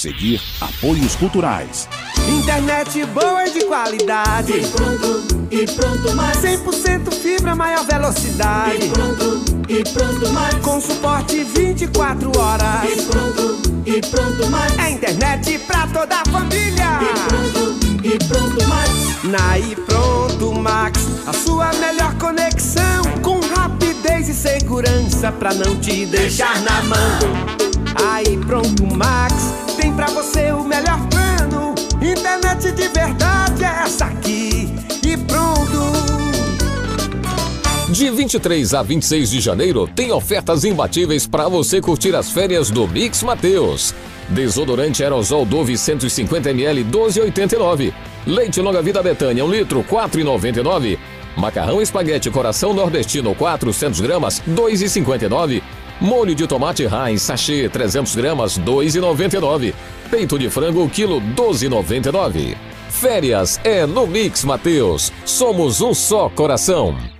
seguir, apoios culturais. Internet boa e de qualidade. E pronto, e pronto mais. 100% fibra, maior velocidade. E pronto, e pronto mais. Com suporte 24 horas. E pronto, e pronto mais. É internet pra toda a família. E pronto, e pronto mais. Na e pronto Max, a sua melhor conexão com rapidez e segurança pra não te deixar na mão. Aí pronto Max, tem pra você o melhor plano. Internet de verdade é essa aqui. E pronto. De 23 a 26 de janeiro, tem ofertas imbatíveis para você curtir as férias do Mix Mateus. Desodorante aerosol Dove 150ml 12,89. Leite longa vida Betânia 1 litro 4,99. Macarrão espaguete coração nordestino 400 gramas 2,59. Molho de tomate Heinz sachê 300 gramas 2,99. Peito de frango quilo 12,99. Férias é no Mix Mateus. Somos um só coração.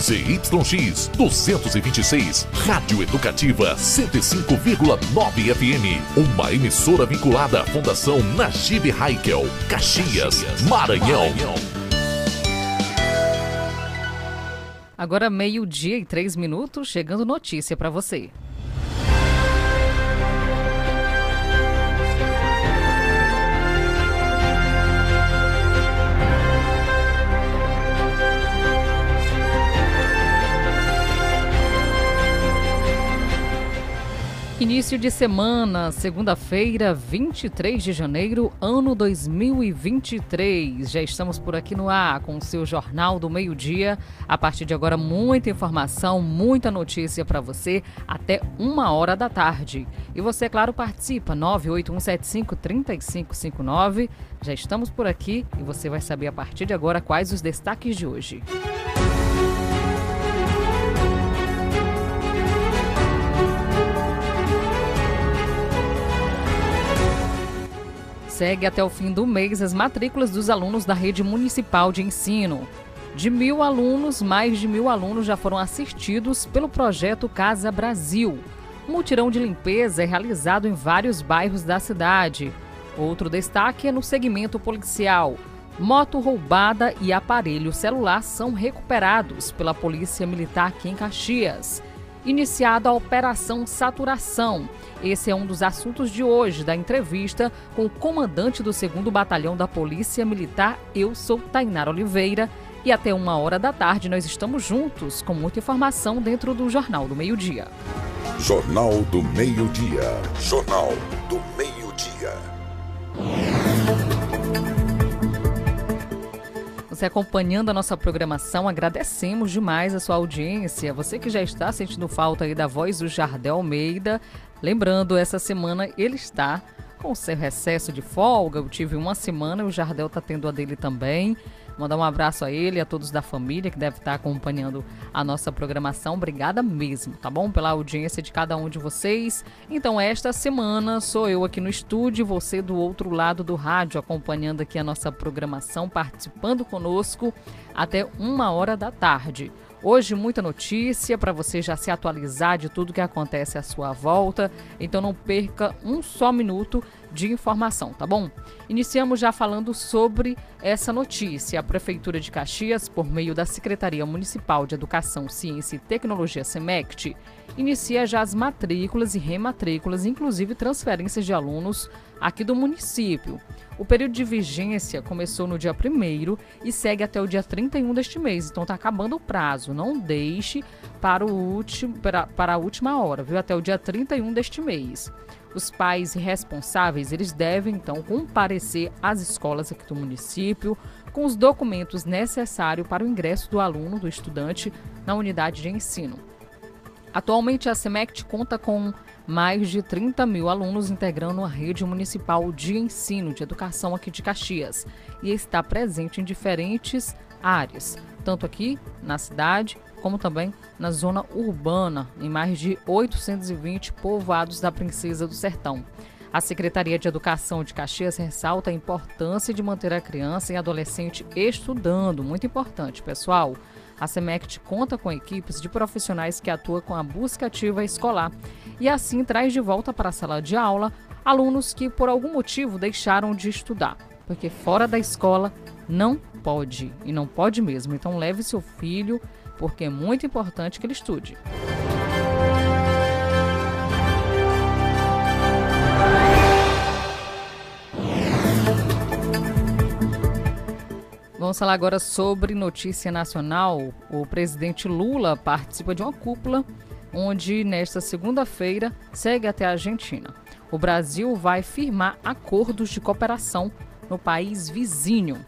ZYX 226, Rádio Educativa 105,9 FM. Uma emissora vinculada à Fundação Najib Haikel, Caxias, Maranhão. Agora meio-dia e três minutos, chegando notícia para você. Início de semana, segunda-feira, 23 de janeiro, ano 2023. Já estamos por aqui no ar com o seu Jornal do Meio-Dia. A partir de agora, muita informação, muita notícia para você até uma hora da tarde. E você, claro, participa, 981753559. Já estamos por aqui e você vai saber a partir de agora quais os destaques de hoje. Segue até o fim do mês as matrículas dos alunos da rede municipal de ensino. De mil alunos, mais de mil alunos já foram assistidos pelo projeto Casa Brasil. O mutirão de limpeza é realizado em vários bairros da cidade. Outro destaque é no segmento policial. Moto roubada e aparelho celular são recuperados pela Polícia Militar aqui em Caxias. Iniciada a Operação Saturação. Esse é um dos assuntos de hoje da entrevista com o comandante do 2 Batalhão da Polícia Militar, eu sou Tainara Oliveira. E até uma hora da tarde nós estamos juntos com muita informação dentro do Jornal do Meio-Dia. Jornal do Meio-Dia. Jornal do Meio-Dia. Você acompanhando a nossa programação, agradecemos demais a sua audiência. Você que já está sentindo falta aí da voz do Jardel Almeida. Lembrando, essa semana ele está com seu recesso de folga. Eu tive uma semana o Jardel está tendo a dele também. Mandar um abraço a ele e a todos da família que deve estar acompanhando a nossa programação. Obrigada mesmo, tá bom? Pela audiência de cada um de vocês. Então, esta semana sou eu aqui no estúdio, você do outro lado do rádio, acompanhando aqui a nossa programação, participando conosco até uma hora da tarde. Hoje, muita notícia para você já se atualizar de tudo que acontece à sua volta. Então, não perca um só minuto de informação, tá bom? Iniciamos já falando sobre essa notícia. A Prefeitura de Caxias, por meio da Secretaria Municipal de Educação, Ciência e Tecnologia, SEMECT, inicia já as matrículas e rematrículas, inclusive transferências de alunos aqui do município. O período de vigência começou no dia 1 e segue até o dia 31 deste mês, então está acabando o prazo. Não deixe para, o último, para, para a última hora, viu? Até o dia 31 deste mês. Os pais responsáveis, eles devem então comparecer às escolas aqui do município com os documentos necessários para o ingresso do aluno, do estudante, na unidade de ensino. Atualmente, a SEMECT conta com mais de 30 mil alunos integrando a rede municipal de ensino de educação aqui de Caxias e está presente em diferentes áreas, tanto aqui na cidade como também na zona urbana, em mais de 820 povoados da Princesa do Sertão. A Secretaria de Educação de Caxias ressalta a importância de manter a criança e adolescente estudando, muito importante, pessoal. A SEMECT conta com equipes de profissionais que atuam com a busca ativa escolar e assim traz de volta para a sala de aula alunos que por algum motivo deixaram de estudar, porque fora da escola não pode e não pode mesmo. Então leve seu filho, porque é muito importante que ele estude. Vamos falar agora sobre notícia nacional. O presidente Lula participa de uma cúpula onde, nesta segunda-feira, segue até a Argentina. O Brasil vai firmar acordos de cooperação no país vizinho.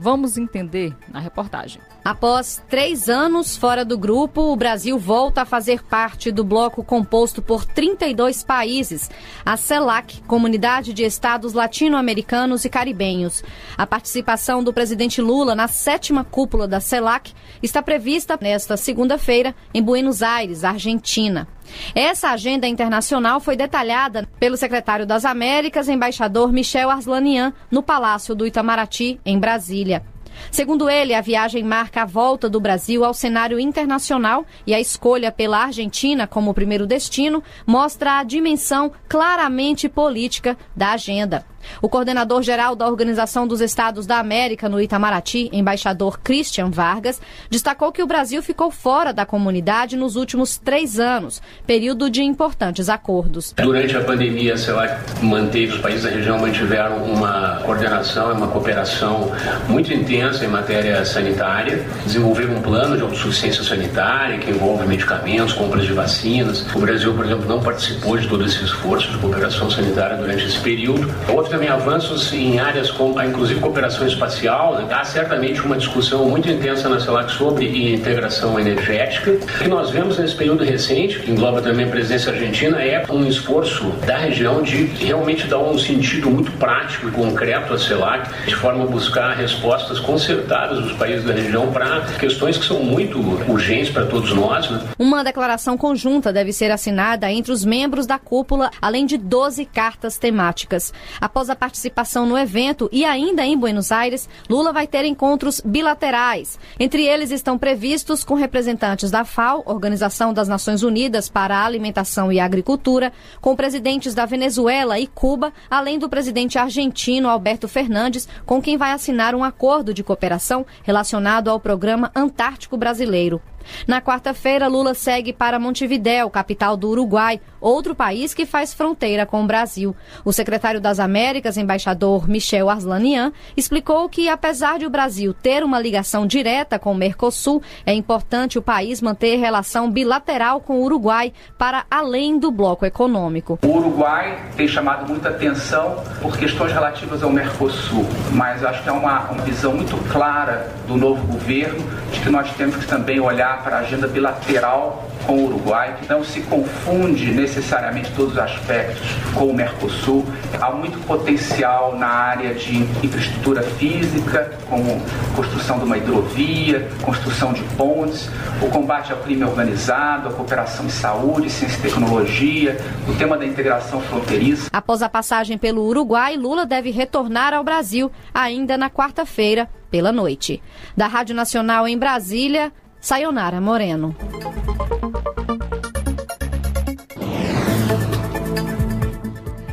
Vamos entender na reportagem. Após três anos fora do grupo, o Brasil volta a fazer parte do bloco composto por 32 países, a CELAC, Comunidade de Estados Latino-Americanos e Caribenhos. A participação do presidente Lula na sétima cúpula da CELAC está prevista nesta segunda-feira em Buenos Aires, Argentina. Essa agenda internacional foi detalhada pelo secretário das Américas, embaixador Michel Arslanian, no Palácio do Itamaraty, em Brasília. Segundo ele, a viagem marca a volta do Brasil ao cenário internacional e a escolha pela Argentina como primeiro destino mostra a dimensão claramente política da agenda. O coordenador-geral da Organização dos Estados da América no Itamaraty, embaixador Christian Vargas, destacou que o Brasil ficou fora da comunidade nos últimos três anos, período de importantes acordos. Durante a pandemia, a CELAC manteve, os países da região mantiveram uma coordenação, uma cooperação muito intensa em matéria sanitária, desenvolveram um plano de autossuficiência sanitária que envolve medicamentos, compras de vacinas. O Brasil, por exemplo, não participou de todo esse esforço de cooperação sanitária durante esse período. Houve também avanços em áreas como, inclusive, cooperação espacial. Há certamente uma discussão muito intensa na CELAC sobre integração energética. O que nós vemos nesse período recente, que engloba também a presidência argentina, é um esforço da região de realmente dar um sentido muito prático e concreto à CELAC, de forma a buscar respostas concertadas dos países da região para questões que são muito urgentes para todos nós. Né? Uma declaração conjunta deve ser assinada entre os membros da cúpula, além de 12 cartas temáticas. Após a participação no evento e ainda em Buenos Aires, Lula vai ter encontros bilaterais. Entre eles estão previstos com representantes da FAO, Organização das Nações Unidas para a Alimentação e Agricultura, com presidentes da Venezuela e Cuba, além do presidente argentino Alberto Fernandes, com quem vai assinar um acordo de cooperação relacionado ao Programa Antártico Brasileiro. Na quarta-feira, Lula segue para Montevidéu, capital do Uruguai, outro país que faz fronteira com o Brasil. O secretário das Américas, embaixador Michel Arslanian, explicou que, apesar de o Brasil ter uma ligação direta com o Mercosul, é importante o país manter relação bilateral com o Uruguai para além do bloco econômico. O Uruguai tem chamado muita atenção por questões relativas ao Mercosul, mas acho que é uma, uma visão muito clara do novo governo de que nós temos que também olhar para a agenda bilateral com o Uruguai, que não se confunde necessariamente todos os aspectos com o Mercosul. Há muito potencial na área de infraestrutura física, como construção de uma hidrovia, construção de pontes, o combate ao crime organizado, a cooperação em saúde, ciência e tecnologia, o tema da integração fronteiriça. Após a passagem pelo Uruguai, Lula deve retornar ao Brasil ainda na quarta-feira pela noite. Da Rádio Nacional em Brasília, Sayonara Moreno.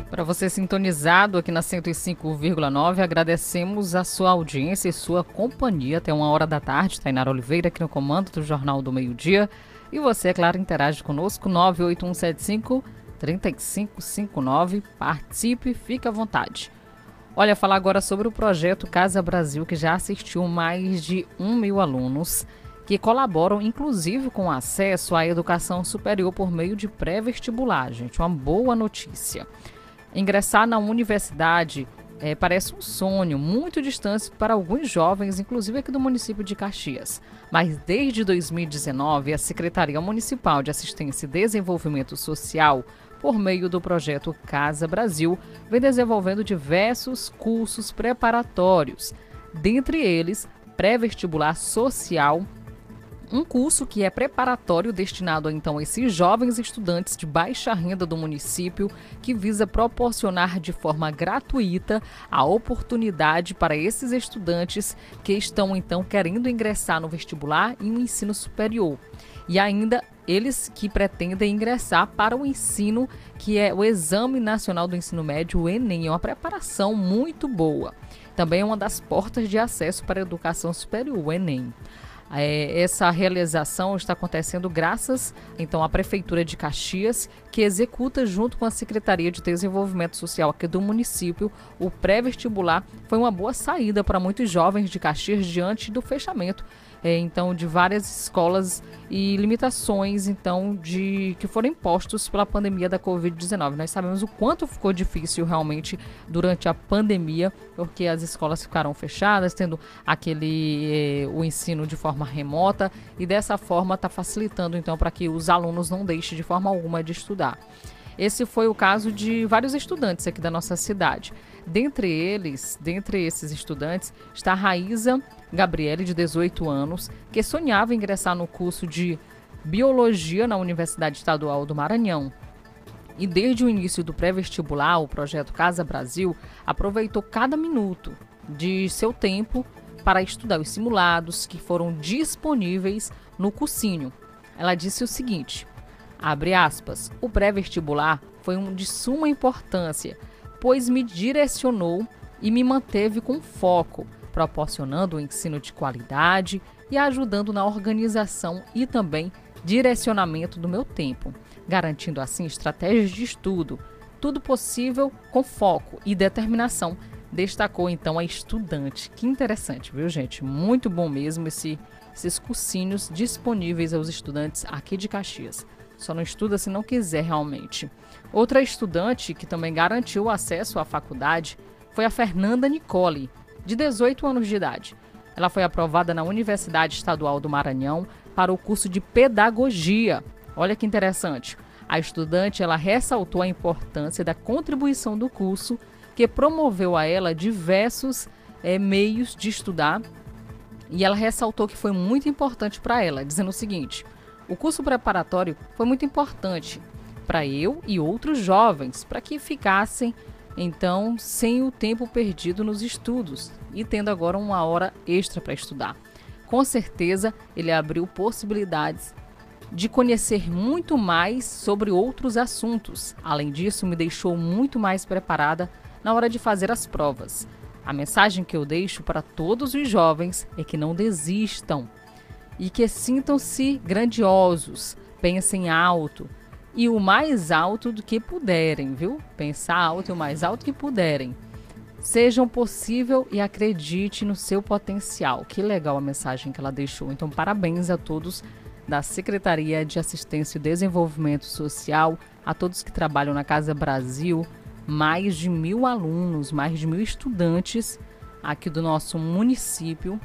Para você sintonizado aqui na 105,9, agradecemos a sua audiência e sua companhia até uma hora da tarde. Tainara Oliveira aqui no comando do Jornal do Meio Dia. E você, é claro, interage conosco, 98175 3559. Participe, fique à vontade. Olha, falar agora sobre o projeto Casa Brasil, que já assistiu mais de um mil alunos que colaboram, inclusive, com acesso à educação superior por meio de pré-vestibular, gente. Uma boa notícia. Ingressar na universidade é, parece um sonho muito distante para alguns jovens, inclusive aqui do município de Caxias. Mas desde 2019, a Secretaria Municipal de Assistência e Desenvolvimento Social, por meio do projeto Casa Brasil, vem desenvolvendo diversos cursos preparatórios, dentre eles pré-vestibular social um curso que é preparatório destinado então a esses jovens estudantes de baixa renda do município, que visa proporcionar de forma gratuita a oportunidade para esses estudantes que estão então querendo ingressar no vestibular e no ensino superior. E ainda eles que pretendem ingressar para o ensino, que é o Exame Nacional do Ensino Médio, o Enem, é uma preparação muito boa. Também é uma das portas de acesso para a educação superior, o Enem. É, essa realização está acontecendo graças então à Prefeitura de Caxias, que executa junto com a Secretaria de Desenvolvimento Social aqui do município o pré-vestibular. Foi uma boa saída para muitos jovens de Caxias diante do fechamento é, então de várias escolas e limitações então de que foram impostos pela pandemia da Covid-19. Nós sabemos o quanto ficou difícil realmente durante a pandemia, porque as escolas ficaram fechadas, tendo aquele eh, o ensino de forma remota e dessa forma está facilitando então para que os alunos não deixem de forma alguma de estudar. Esse foi o caso de vários estudantes aqui da nossa cidade. Dentre eles, dentre esses estudantes, está Raíza Gabriele, de 18 anos, que sonhava ingressar no curso de Biologia na Universidade Estadual do Maranhão. E desde o início do pré-vestibular, o projeto Casa Brasil aproveitou cada minuto de seu tempo para estudar os simulados que foram disponíveis no cursinho. Ela disse o seguinte: abre aspas, o pré-vestibular foi um de suma importância, pois me direcionou e me manteve com foco proporcionando um ensino de qualidade e ajudando na organização e também direcionamento do meu tempo, garantindo assim estratégias de estudo, tudo possível com foco e determinação, destacou então a estudante. Que interessante, viu, gente? Muito bom mesmo esse, esses cursinhos disponíveis aos estudantes aqui de Caxias. Só não estuda se não quiser realmente. Outra estudante que também garantiu acesso à faculdade foi a Fernanda Nicole, de 18 anos de idade. Ela foi aprovada na Universidade Estadual do Maranhão para o curso de Pedagogia. Olha que interessante. A estudante ela ressaltou a importância da contribuição do curso, que promoveu a ela diversos é, meios de estudar. E ela ressaltou que foi muito importante para ela, dizendo o seguinte: o curso preparatório foi muito importante para eu e outros jovens, para que ficassem então sem o tempo perdido nos estudos e tendo agora uma hora extra para estudar. Com certeza, ele abriu possibilidades de conhecer muito mais sobre outros assuntos. Além disso, me deixou muito mais preparada na hora de fazer as provas. A mensagem que eu deixo para todos os jovens é que não desistam e que sintam-se grandiosos, pensem alto, e o mais alto do que puderem, viu? Pensar alto e o mais alto que puderem. Sejam possível e acredite no seu potencial. Que legal a mensagem que ela deixou. Então, parabéns a todos da Secretaria de Assistência e Desenvolvimento Social, a todos que trabalham na Casa Brasil, mais de mil alunos, mais de mil estudantes aqui do nosso município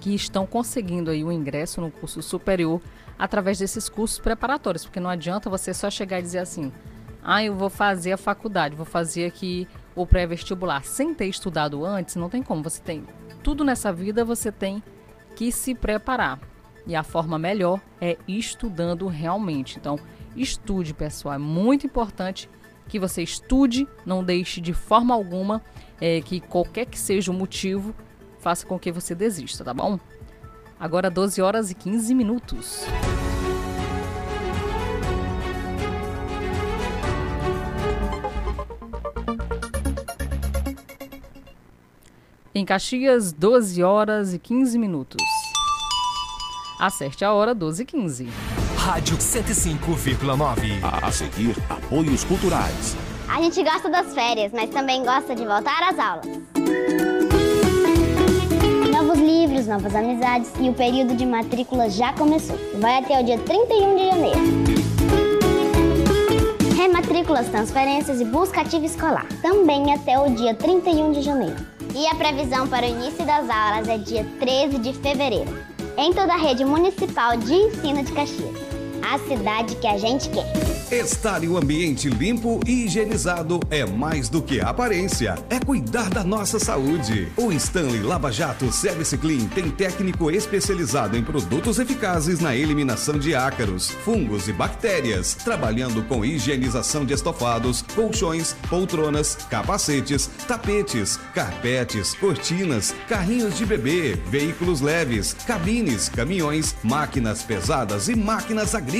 que estão conseguindo aí o ingresso no curso superior através desses cursos preparatórios, porque não adianta você só chegar e dizer assim: "Ah, eu vou fazer a faculdade, vou fazer aqui o pré-vestibular", sem ter estudado antes, não tem como. Você tem tudo nessa vida, você tem que se preparar. E a forma melhor é estudando realmente. Então, estude, pessoal, é muito importante que você estude, não deixe de forma alguma é, que qualquer que seja o motivo faça com que você desista, tá bom? Agora 12 horas e 15 minutos. Em Caxias, 12 horas e 15 minutos. Acerte a hora 12 e 15. Rádio 105,9. A seguir, apoios culturais. A gente gosta das férias, mas também gosta de voltar às aulas. Livros, novas amizades e o período de matrícula já começou. Vai até o dia 31 de janeiro. Rematrículas, transferências e busca ativa escolar. Também até o dia 31 de janeiro. E a previsão para o início das aulas é dia 13 de fevereiro. Em toda a rede municipal de ensino de Caxias a cidade que a gente quer. Estar em um ambiente limpo e higienizado é mais do que aparência, é cuidar da nossa saúde. O Stanley Lava Jato Service Clean tem técnico especializado em produtos eficazes na eliminação de ácaros, fungos e bactérias, trabalhando com higienização de estofados, colchões, poltronas, capacetes, tapetes, carpetes, cortinas, carrinhos de bebê, veículos leves, cabines, caminhões, máquinas pesadas e máquinas agrícolas.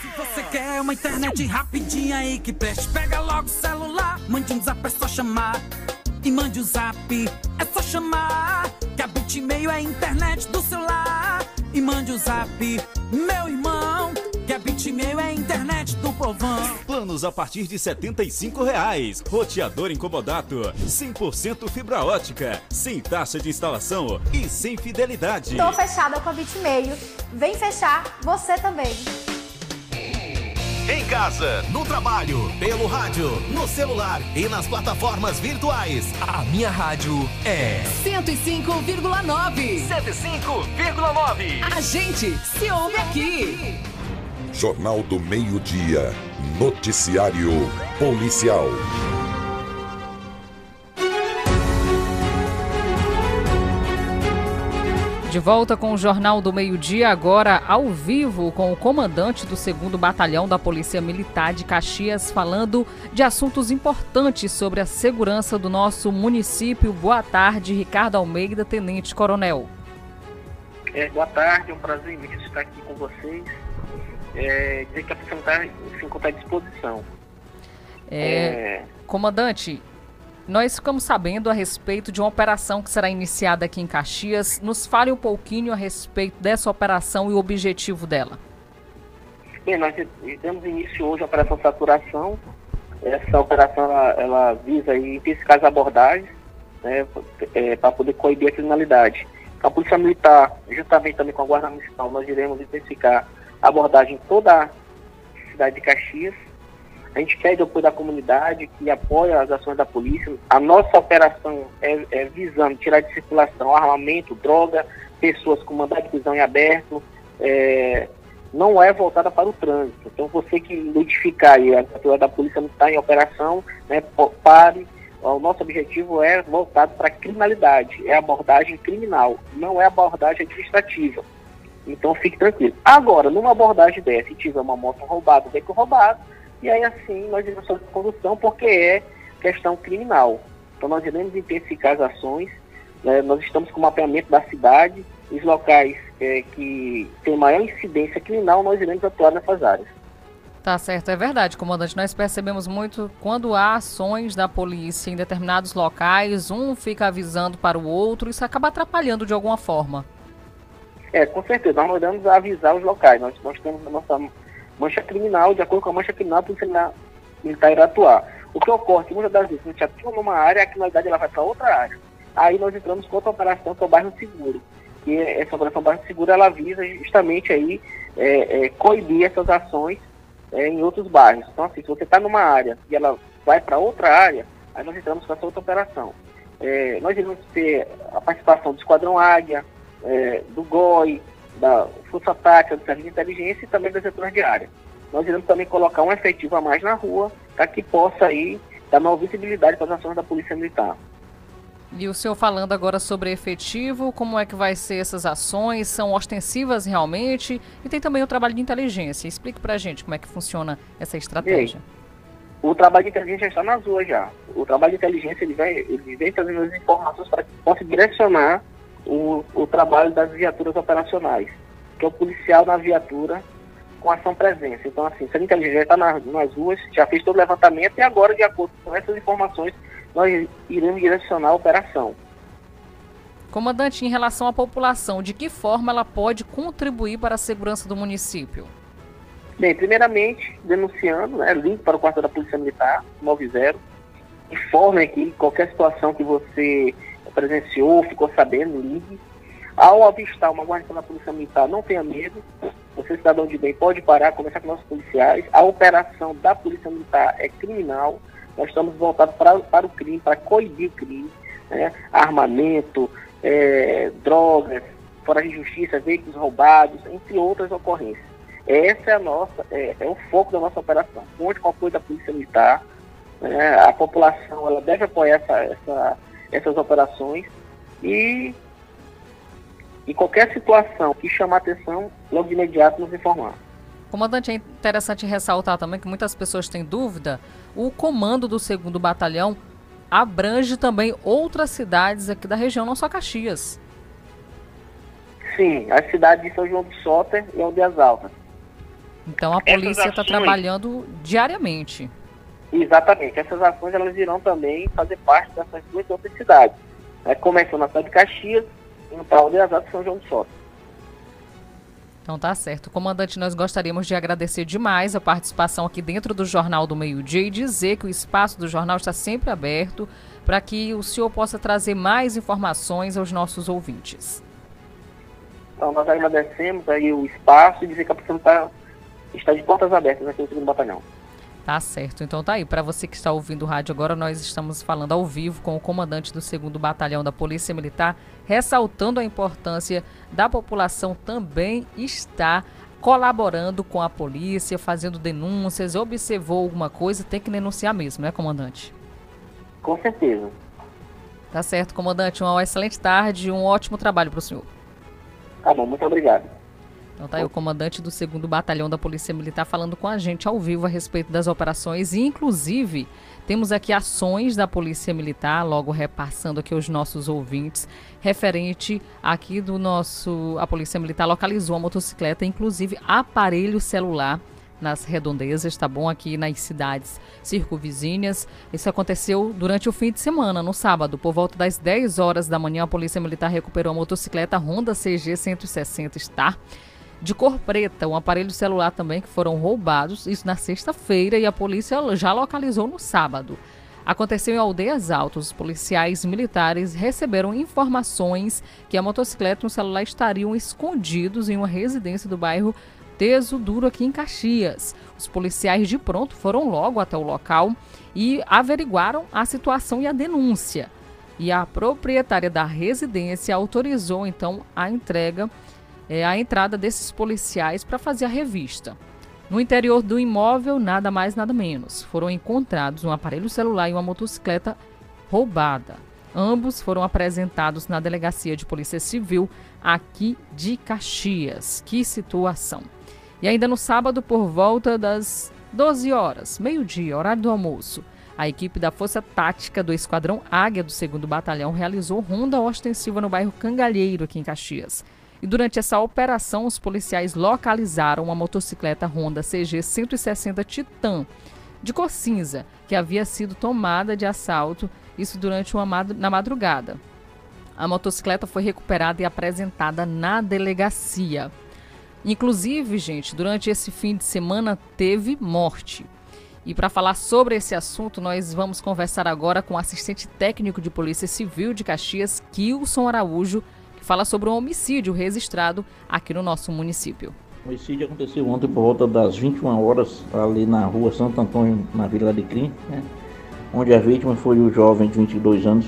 Se você quer uma internet rapidinha aí que preste, pega logo o celular, mande um zap, é só chamar. E mande o um zap, é só chamar. Que a Bitmail é a internet do celular. E mande o um zap, meu irmão. Que a Bitmail é a internet do povão. Planos a partir de 75 reais. Roteador incomodato, 100% fibra ótica, sem taxa de instalação e sem fidelidade. Tô fechada com a Bitmail. Vem fechar você também. Em casa, no trabalho, pelo rádio, no celular e nas plataformas virtuais. A minha rádio é 105,9. 105,9. A gente se ouve aqui. Jornal do Meio-Dia. Noticiário Policial. De volta com o Jornal do Meio-Dia, agora ao vivo com o comandante do 2 Batalhão da Polícia Militar de Caxias, falando de assuntos importantes sobre a segurança do nosso município. Boa tarde, Ricardo Almeida, Tenente Coronel. É, boa tarde, é um prazer imenso estar aqui com vocês. É, dizer que a polícia militar se encontra à disposição. É, Comandante, nós ficamos sabendo a respeito de uma operação que será iniciada aqui em Caxias. Nos fale um pouquinho a respeito dessa operação e o objetivo dela. Bem, nós demos início hoje à Operação Saturação. Essa operação ela, ela visa intensificar as abordagens né, é, para poder coibir a criminalidade. A Polícia Militar, juntamente também com a Guarda Municipal, nós iremos intensificar a abordagem em toda a cidade de Caxias a gente o apoio da comunidade que apoia as ações da polícia. A nossa operação é, é visando tirar de circulação armamento, droga, pessoas com mandado de prisão em aberto. É, não é voltada para o trânsito. Então, você que identificar aí a pessoa da polícia não está em operação, né, pare. O nosso objetivo é voltado para a criminalidade, é abordagem criminal, não é abordagem administrativa. Então, fique tranquilo. Agora, numa abordagem dessa, se tiver uma moto roubada, veículo roubado, e aí assim nós iremos fazer condução porque é questão criminal. Então nós iremos intensificar as ações, né? nós estamos com o mapeamento da cidade, os locais é, que têm maior incidência criminal, nós iremos atuar nessas áreas. Tá certo, é verdade, comandante. Nós percebemos muito quando há ações da polícia em determinados locais, um fica avisando para o outro, isso acaba atrapalhando de alguma forma. É, com certeza. Nós mandamos avisar os locais. Nós, nós temos a nossa mancha criminal, de acordo com a mancha criminal, a polícia militar irá atuar. O que ocorre que muitas das vezes a gente atua numa área, a criminalidade ela vai para outra área. Aí nós entramos com outra operação, que é o bairro seguro. E essa operação bairro seguro, ela visa justamente aí é, é, coibir essas ações é, em outros bairros. Então, assim, se você está numa área e ela vai para outra área, aí nós entramos com essa outra operação. É, nós iremos ter a participação do Esquadrão Águia, é, do GOI, da Força Tática, do Serviço de Inteligência e também das setor de área. nós iremos também colocar um efetivo a mais na rua para que possa aí dar maior visibilidade para as ações da Polícia Militar. E o senhor falando agora sobre efetivo, como é que vai ser essas ações? São ostensivas realmente? E tem também o trabalho de inteligência. Explique para a gente como é que funciona essa estratégia. O trabalho de inteligência já está nas ruas já. O trabalho de inteligência ele vem, ele vem trazendo as informações para que possa direcionar o, o trabalho das viaturas operacionais, que é o policial na viatura com ação presença. Então, assim, se a inteligência já está nas, nas ruas, já fez todo o levantamento e agora, de acordo com essas informações, nós iremos direcionar a operação. Comandante, em relação à população, de que forma ela pode contribuir para a segurança do município? Bem, primeiramente, denunciando, né, link para o quarto da Polícia Militar, 90, informe aqui qualquer situação que você presenciou, ficou sabendo, ligue. Ao avistar uma guarda da Polícia Militar, não tenha medo, você, cidadão de bem, pode parar, conversar com nossos policiais. A operação da Polícia Militar é criminal, nós estamos voltados para, para o crime, para coibir o crime, né? armamento, é, drogas, fora de justiça, veículos roubados, entre outras ocorrências. Essa é a nossa, é, é o foco da nossa operação. Conte com o apoio da Polícia Militar. Né? A população ela deve apoiar essa, essa, essas operações e em qualquer situação que chamar atenção, logo de imediato nos informar. Comandante, é interessante ressaltar também que muitas pessoas têm dúvida. O comando do 2 Batalhão abrange também outras cidades aqui da região, não só Caxias. Sim, as cidades de São João do Soter e Aldeias Altas. Então a polícia está trabalhando diariamente. Exatamente. Essas ações elas irão também fazer parte dessas duas outras cidades. É, começando na cidade de Caxias e no tal de Altas São João do Soter. Então tá certo. Comandante, nós gostaríamos de agradecer demais a participação aqui dentro do Jornal do Meio Dia e dizer que o espaço do jornal está sempre aberto para que o senhor possa trazer mais informações aos nossos ouvintes. Então, nós agradecemos aí o espaço e dizer que a pessoa está, está de portas abertas aqui no segundo batalhão. Tá certo. Então tá aí. Para você que está ouvindo o rádio agora, nós estamos falando ao vivo com o comandante do 2 Batalhão da Polícia Militar, ressaltando a importância da população também estar colaborando com a polícia, fazendo denúncias, observou alguma coisa, tem que denunciar mesmo, né, comandante? Com certeza. Tá certo, comandante. Uma excelente tarde e um ótimo trabalho para o senhor. Tá bom, muito obrigado. Então tá aí o comandante do 2 Batalhão da Polícia Militar falando com a gente ao vivo a respeito das operações e inclusive temos aqui ações da Polícia Militar, logo repassando aqui os nossos ouvintes, referente aqui do nosso a Polícia Militar localizou a motocicleta, inclusive aparelho celular nas redondezas, tá bom? Aqui nas cidades circunvizinhas. Isso aconteceu durante o fim de semana, no sábado. Por volta das 10 horas da manhã, a Polícia Militar recuperou a motocicleta Honda CG 160 Star de cor preta, um aparelho celular também que foram roubados, isso na sexta-feira e a polícia já localizou no sábado. Aconteceu em Aldeias Altas. Os policiais militares receberam informações que a motocicleta e o celular estariam escondidos em uma residência do bairro Teso Duro, aqui em Caxias. Os policiais de pronto foram logo até o local e averiguaram a situação e a denúncia. E a proprietária da residência autorizou então a entrega é, a entrada desses policiais para fazer a revista. No interior do imóvel, nada mais, nada menos. Foram encontrados um aparelho celular e uma motocicleta roubada. Ambos foram apresentados na Delegacia de Polícia Civil aqui de Caxias. Que situação! E ainda no sábado, por volta das 12 horas, meio-dia, horário do almoço, a equipe da Força Tática do Esquadrão Águia do 2 Batalhão realizou ronda ostensiva no bairro Cangalheiro, aqui em Caxias. E durante essa operação, os policiais localizaram uma motocicleta Honda CG 160 Titan de cor cinza, que havia sido tomada de assalto, isso durante uma mad na madrugada. A motocicleta foi recuperada e apresentada na delegacia. Inclusive, gente, durante esse fim de semana teve morte. E para falar sobre esse assunto, nós vamos conversar agora com o assistente técnico de Polícia Civil de Caxias, Kilson Araújo, que fala sobre um homicídio registrado aqui no nosso município. O homicídio aconteceu ontem por volta das 21 horas, ali na rua Santo Antônio, na Vila de né? onde a vítima foi o jovem de 22 anos,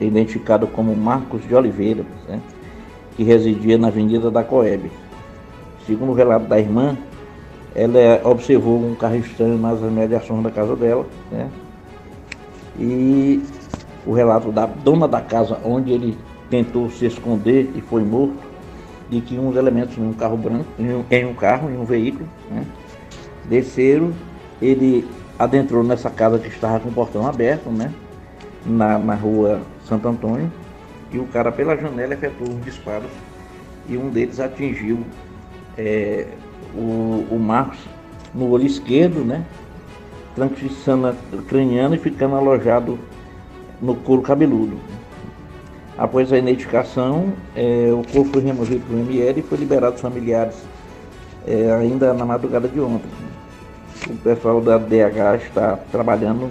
identificado como Marcos de Oliveira, né? que residia na Avenida da Coeb. Segundo o relato da irmã, ela observou um carro estranho nas imediações da casa dela, né? E o relato da dona da casa onde ele tentou se esconder e foi morto, de que uns elementos em um carro branco, em um, em um carro, em um veículo, né? desceram, ele adentrou nessa casa que estava com o portão aberto, né? Na, na rua Santo Antônio, e o cara pela janela efetuou um disparo e um deles atingiu é, o, o Marcos no olho esquerdo, né? Transfixando craniano e ficando alojado no couro cabeludo. Após a identificação, é, o corpo foi removido para o ML e foi liberado aos familiares é, ainda na madrugada de ontem. O pessoal da DH está trabalhando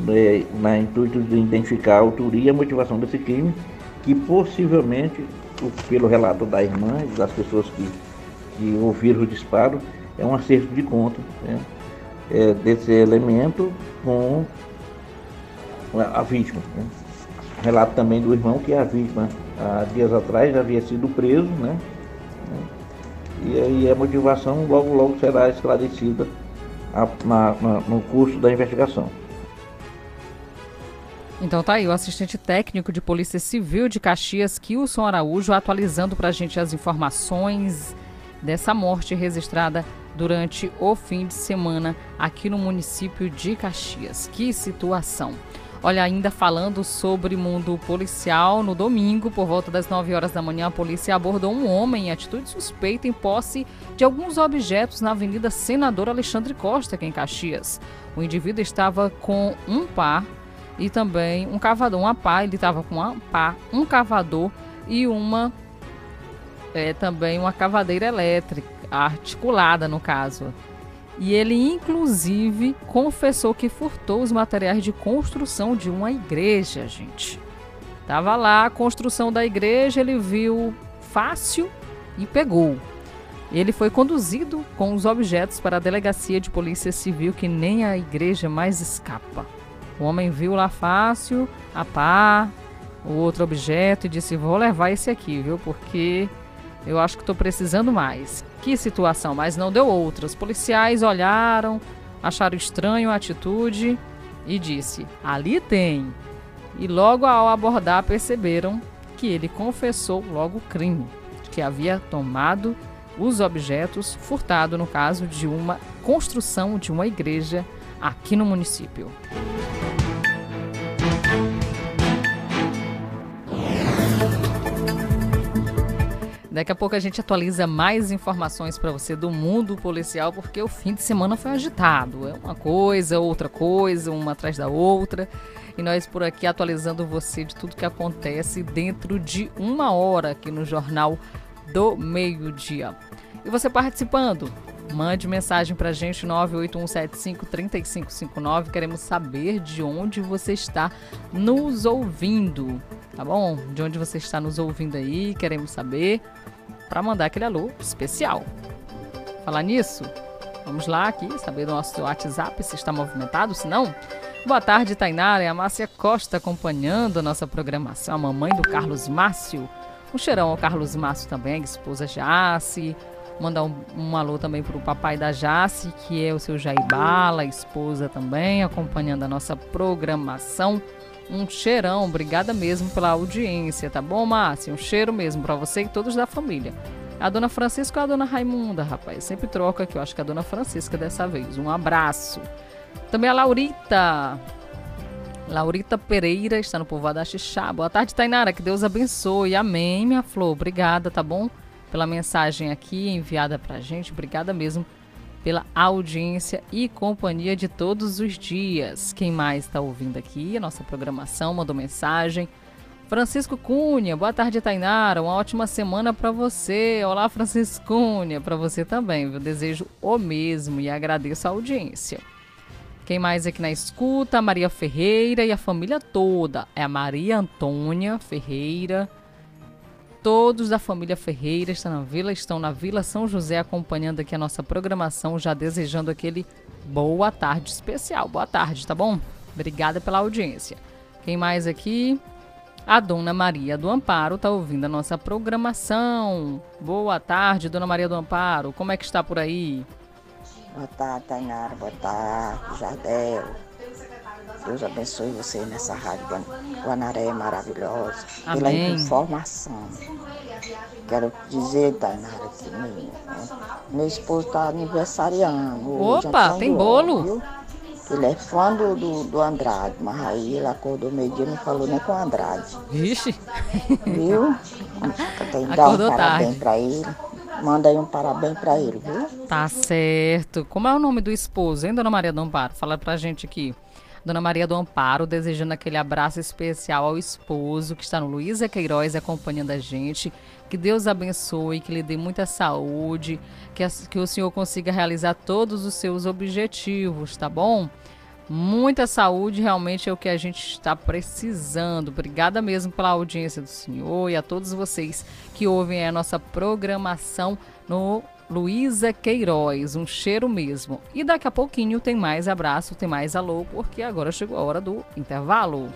né, na intuito de identificar a autoria e a motivação desse crime, que possivelmente, pelo relato da irmã e das pessoas que, que ouviram o disparo, é um acerto de conta né, é, desse elemento com a vítima. Né. Relato também do irmão que a vítima, há dias atrás, já havia sido preso, né? E aí a motivação logo logo será esclarecida na, na, no curso da investigação. Então tá aí o assistente técnico de Polícia Civil de Caxias, Kilson Araújo, atualizando para a gente as informações dessa morte registrada durante o fim de semana aqui no município de Caxias. Que situação! Olha, ainda falando sobre mundo policial, no domingo, por volta das 9 horas da manhã, a polícia abordou um homem em atitude suspeita em posse de alguns objetos na Avenida Senador Alexandre Costa, aqui em Caxias. O indivíduo estava com um par e também um cavador, uma pá, ele estava com uma pá, um cavador e uma é, também uma cavadeira elétrica, articulada no caso. E ele inclusive confessou que furtou os materiais de construção de uma igreja, gente. Tava lá a construção da igreja, ele viu fácil e pegou. Ele foi conduzido com os objetos para a delegacia de polícia civil que nem a igreja mais escapa. O homem viu lá fácil, a pá, o outro objeto e disse: Vou levar esse aqui, viu? Porque eu acho que estou precisando mais. Que situação, mas não deu outra. Os policiais olharam, acharam estranho a atitude e disse: Ali tem. E logo ao abordar perceberam que ele confessou logo o crime, que havia tomado os objetos furtado no caso de uma construção de uma igreja aqui no município. Daqui a pouco a gente atualiza mais informações para você do mundo policial, porque o fim de semana foi agitado. É uma coisa, outra coisa, uma atrás da outra. E nós por aqui atualizando você de tudo que acontece dentro de uma hora aqui no Jornal do Meio-Dia. E você participando, mande mensagem para a gente 981753559. Queremos saber de onde você está nos ouvindo, tá bom? De onde você está nos ouvindo aí, queremos saber para mandar aquele alô especial. Falar nisso, vamos lá aqui saber do nosso WhatsApp se está movimentado, se não. Boa tarde, Tainara. É a Márcia Costa acompanhando a nossa programação. A mamãe do Carlos Márcio. Um cheirão ao Carlos Márcio também, esposa Jace. Mandar um, um alô também para o papai da Jace, que é o seu Jair Bala, esposa também, acompanhando a nossa programação. Um cheirão, obrigada mesmo pela audiência, tá bom, Márcia? Um cheiro mesmo para você e todos da família. A dona Francisca ou a dona Raimunda, rapaz? Sempre troca aqui, eu acho que é a dona Francisca dessa vez. Um abraço. Também a Laurita. Laurita Pereira está no povoado da Xixá. Boa tarde, Tainara. Que Deus abençoe. Amém, minha flor. Obrigada, tá bom? Pela mensagem aqui enviada pra gente. Obrigada mesmo pela audiência e companhia de todos os dias. Quem mais está ouvindo aqui a nossa programação mandou mensagem. Francisco Cunha, boa tarde, Tainara. Uma ótima semana para você. Olá, Francisco Cunha, para você também. Eu desejo o mesmo e agradeço a audiência. Quem mais aqui na escuta? Maria Ferreira e a família toda. É a Maria Antônia Ferreira, Todos da família Ferreira estão na vila, estão na Vila São José acompanhando aqui a nossa programação, já desejando aquele boa tarde especial. Boa tarde, tá bom? Obrigada pela audiência. Quem mais aqui? A Dona Maria do Amparo está ouvindo a nossa programação. Boa tarde, Dona Maria do Amparo. Como é que está por aí? Boa tarde, Tainara. Boa tarde, Jardel. Deus abençoe você nessa rádio Guan- Guanaré maravilhosa. Pela Amém. informação. Quero dizer, Tainara, que meu, meu esposo está aniversariando. Opa, Antônio tem bolo? viu? Ele é fã do, do, do Andrade, mas aí ele acordou meio-dia e me falou nem com o Andrade. Vixe. Viu? Tem que dar um Acordou parabéns tarde. pra ele. Manda aí um parabéns pra ele, viu? Tá certo. Como é o nome do esposo, hein, Dona Maria do Amparo? Fala pra gente aqui. Dona Maria do Amparo, desejando aquele abraço especial ao esposo que está no Luísa Queiroz acompanhando a gente. Que Deus abençoe, que lhe dê muita saúde, que, as- que o senhor consiga realizar todos os seus objetivos, tá bom? Muita saúde realmente é o que a gente está precisando. Obrigada mesmo pela audiência do senhor e a todos vocês que ouvem a nossa programação no Luísa Queiroz. Um cheiro mesmo. E daqui a pouquinho tem mais abraço, tem mais alô, porque agora chegou a hora do intervalo.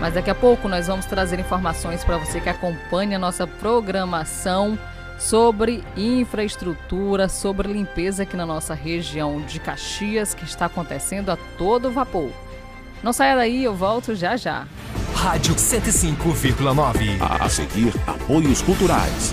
Mas daqui a pouco nós vamos trazer informações para você que acompanha a nossa programação sobre infraestrutura, sobre limpeza aqui na nossa região de Caxias, que está acontecendo a todo vapor. Não saia daí, eu volto já já. Rádio 105,9. A seguir, apoios culturais.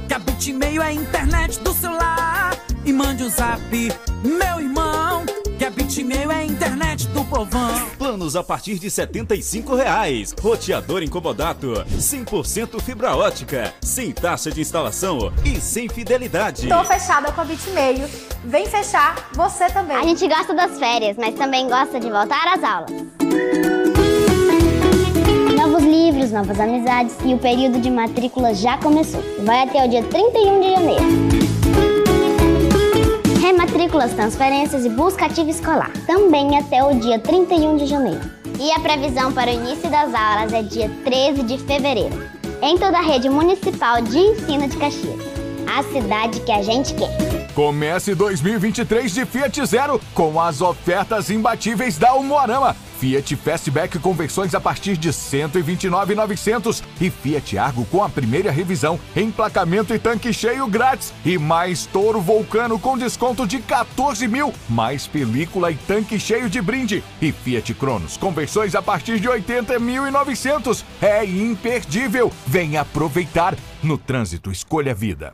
Que a Bitmail é a internet do celular. E mande o zap, meu irmão. Que a Bitmail é a internet do povão. Planos a partir de 75 reais. Roteador incomodato. 100% fibra ótica. Sem taxa de instalação e sem fidelidade. Tô fechada com a Bitmeio. Vem fechar você também. A gente gosta das férias, mas também gosta de voltar às aulas. Livros, novas amizades e o período de matrícula já começou. Vai até o dia 31 de janeiro. Rematrículas, transferências e busca ativa escolar. Também até o dia 31 de janeiro. E a previsão para o início das aulas é dia 13 de fevereiro. Em toda a rede municipal de ensino de Caxias. A cidade que a gente quer. Comece 2023 de Fiat Zero com as ofertas imbatíveis da Umuarama. Fiat Fastback com versões a partir de R$ 129.900 e Fiat Argo com a primeira revisão, emplacamento e tanque cheio grátis e mais Toro Vulcano com desconto de 14 mil, mais película e tanque cheio de brinde e Fiat Cronos com versões a partir de 80.900. É imperdível. Venha aproveitar. No trânsito, escolha a vida.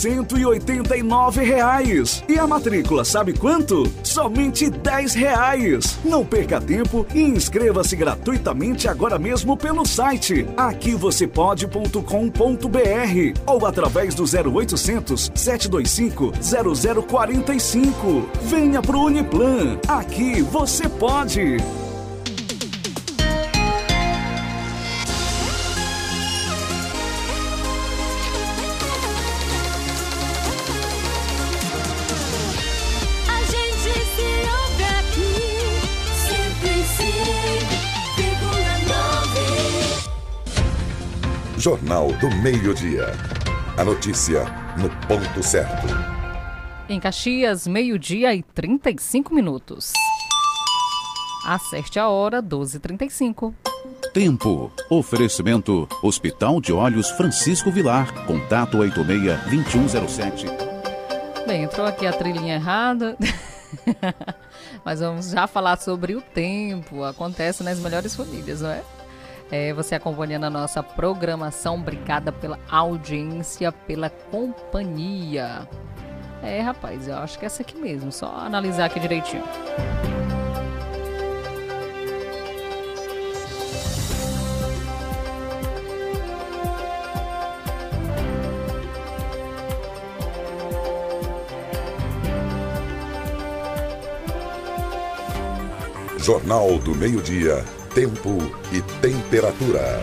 189 reais. E a matrícula, sabe quanto? Somente 10 reais. Não perca tempo e inscreva-se gratuitamente agora mesmo pelo site aqui você pode.com.br ou através do 0800 725 0045. Venha pro Uniplan. Aqui você pode. Jornal do Meio-Dia. A notícia no ponto certo. Em Caxias, meio-dia e 35 minutos. Acerte a hora, 12h35. Tempo. Oferecimento. Hospital de Olhos Francisco Vilar. Contato 86-2107. Bem, entrou aqui a trilhinha errada. Mas vamos já falar sobre o tempo. Acontece nas melhores famílias, não é? É, você acompanhando a nossa programação. Obrigada pela audiência, pela companhia. É, rapaz, eu acho que é essa aqui mesmo. Só analisar aqui direitinho. Jornal do Meio-Dia, Tempo e Temperatura.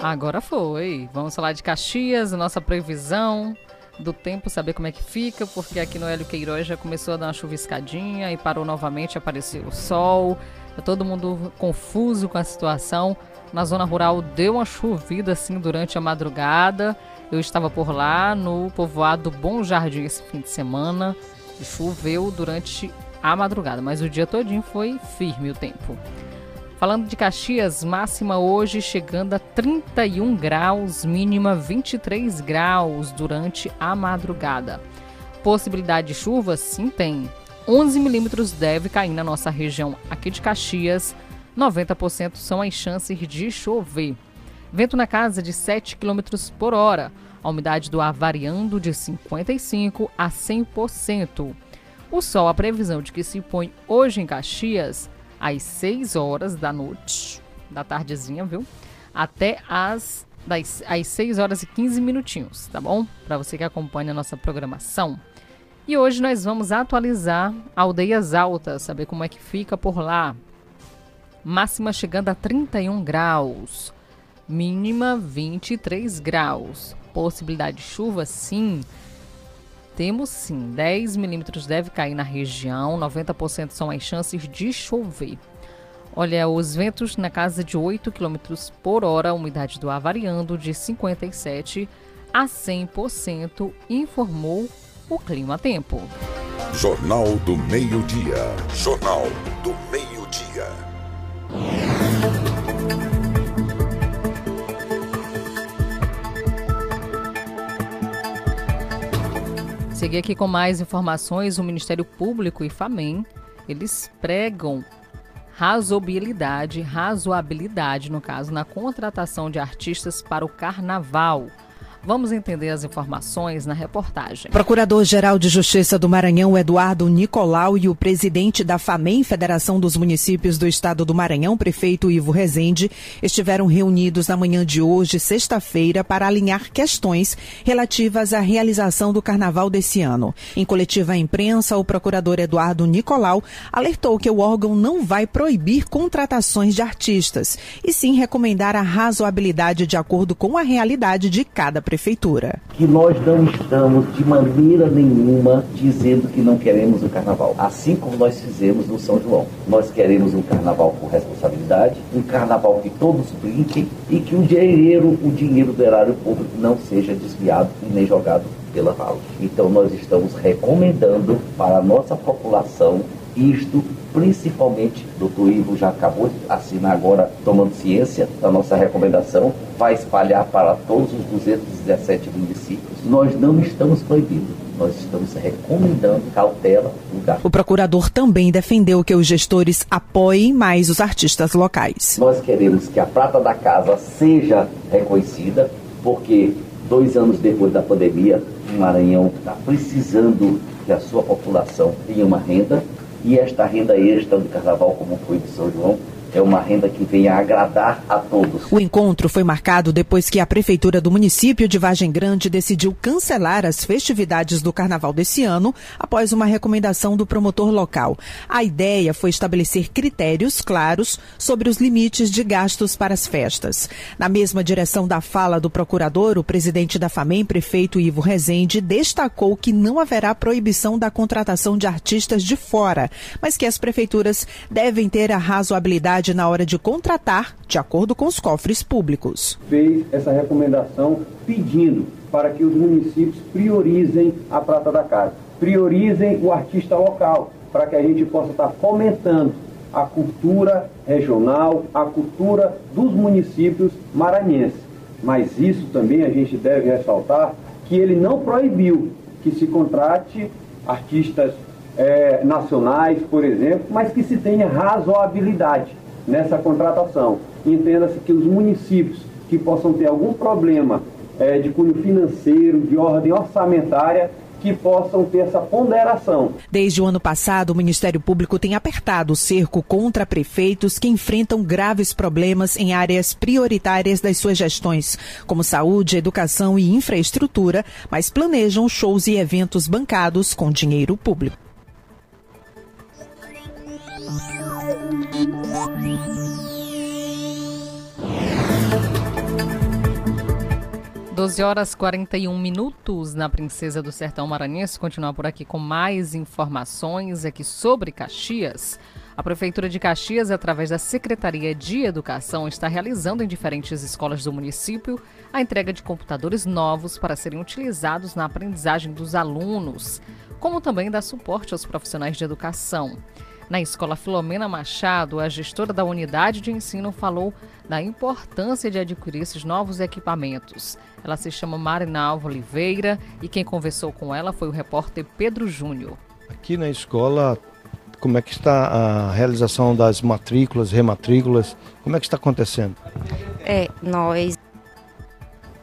Agora foi. Vamos falar de Caxias, nossa previsão do tempo, saber como é que fica, porque aqui no Hélio Queiroz já começou a dar uma chuviscadinha e parou novamente, apareceu o sol. Tá todo mundo confuso com a situação. Na zona rural deu uma chovida assim durante a madrugada. Eu estava por lá no povoado Bom Jardim esse fim de semana. Choveu durante a madrugada, mas o dia todinho foi firme o tempo. Falando de Caxias, máxima hoje chegando a 31 graus, mínima 23 graus durante a madrugada. Possibilidade de chuva? Sim, tem. 11 milímetros deve cair na nossa região aqui de Caxias. 90% são as chances de chover. Vento na casa de 7 km por hora. A umidade do ar variando de 55% a 100%. O sol, a previsão de que se põe hoje em Caxias, às 6 horas da noite, da tardezinha, viu? Até às, das, às 6 horas e 15 minutinhos, tá bom? Para você que acompanha a nossa programação. E hoje nós vamos atualizar Aldeias Altas, saber como é que fica por lá. Máxima chegando a 31 graus, mínima 23 graus. Possibilidade de chuva, sim. Temos sim, 10 milímetros deve cair na região, 90% são as chances de chover. Olha, os ventos na casa de 8 km por hora, umidade do ar variando de 57% a 100%, informou o Clima Tempo. Jornal do Meio-Dia. Jornal do Meio-Dia. Seguir aqui com mais informações, o Ministério Público e FAMEM, eles pregam razoabilidade, razoabilidade, no caso, na contratação de artistas para o carnaval. Vamos entender as informações na reportagem. Procurador-Geral de Justiça do Maranhão, Eduardo Nicolau, e o presidente da FAMEM, Federação dos Municípios do Estado do Maranhão, prefeito Ivo Rezende, estiveram reunidos na manhã de hoje, sexta-feira, para alinhar questões relativas à realização do carnaval desse ano. Em coletiva à imprensa, o procurador Eduardo Nicolau alertou que o órgão não vai proibir contratações de artistas, e sim recomendar a razoabilidade de acordo com a realidade de cada prefeitura. Que nós não estamos de maneira nenhuma dizendo que não queremos o carnaval, assim como nós fizemos no São João. Nós queremos um carnaval com responsabilidade, um carnaval que todos brinquem e que o dinheiro, o dinheiro do erário público não seja desviado nem jogado pela vala. Então nós estamos recomendando para a nossa população isto principalmente, doutor Ivo já acabou de assinar agora, tomando ciência da nossa recomendação, vai espalhar para todos os 217 municípios. Nós não estamos proibindo, nós estamos recomendando cautela no gasto. O procurador também defendeu que os gestores apoiem mais os artistas locais. Nós queremos que a prata da casa seja reconhecida, porque dois anos depois da pandemia, o Maranhão está precisando que a sua população tenha uma renda e esta renda extra do carnaval, como foi de São João, é uma renda que venha agradar a todos. O encontro foi marcado depois que a Prefeitura do município de Vargem Grande decidiu cancelar as festividades do carnaval desse ano, após uma recomendação do promotor local. A ideia foi estabelecer critérios claros sobre os limites de gastos para as festas. Na mesma direção da fala do procurador, o presidente da FAMEM, prefeito Ivo Rezende, destacou que não haverá proibição da contratação de artistas de fora, mas que as prefeituras devem ter a razoabilidade na hora de contratar, de acordo com os cofres públicos. Fez essa recomendação pedindo para que os municípios priorizem a prata da casa. priorizem o artista local, para que a gente possa estar fomentando a cultura regional, a cultura dos municípios maranhenses. Mas isso também a gente deve ressaltar que ele não proibiu que se contrate artistas eh, nacionais, por exemplo, mas que se tenha razoabilidade nessa contratação. Entenda-se que os municípios que possam ter algum problema eh, de cunho financeiro, de ordem orçamentária, que possam ter essa ponderação. Desde o ano passado, o Ministério Público tem apertado o cerco contra prefeitos que enfrentam graves problemas em áreas prioritárias das suas gestões, como saúde, educação e infraestrutura, mas planejam shows e eventos bancados com dinheiro público. 12 horas 41 minutos na Princesa do Sertão Maranhense. Continuar por aqui com mais informações aqui sobre Caxias. A Prefeitura de Caxias, através da Secretaria de Educação, está realizando em diferentes escolas do município a entrega de computadores novos para serem utilizados na aprendizagem dos alunos, como também dar suporte aos profissionais de educação. Na escola Filomena Machado, a gestora da unidade de ensino falou da importância de adquirir esses novos equipamentos. Ela se chama Marinalva Oliveira e quem conversou com ela foi o repórter Pedro Júnior. Aqui na escola, como é que está a realização das matrículas, rematrículas? Como é que está acontecendo? É, nós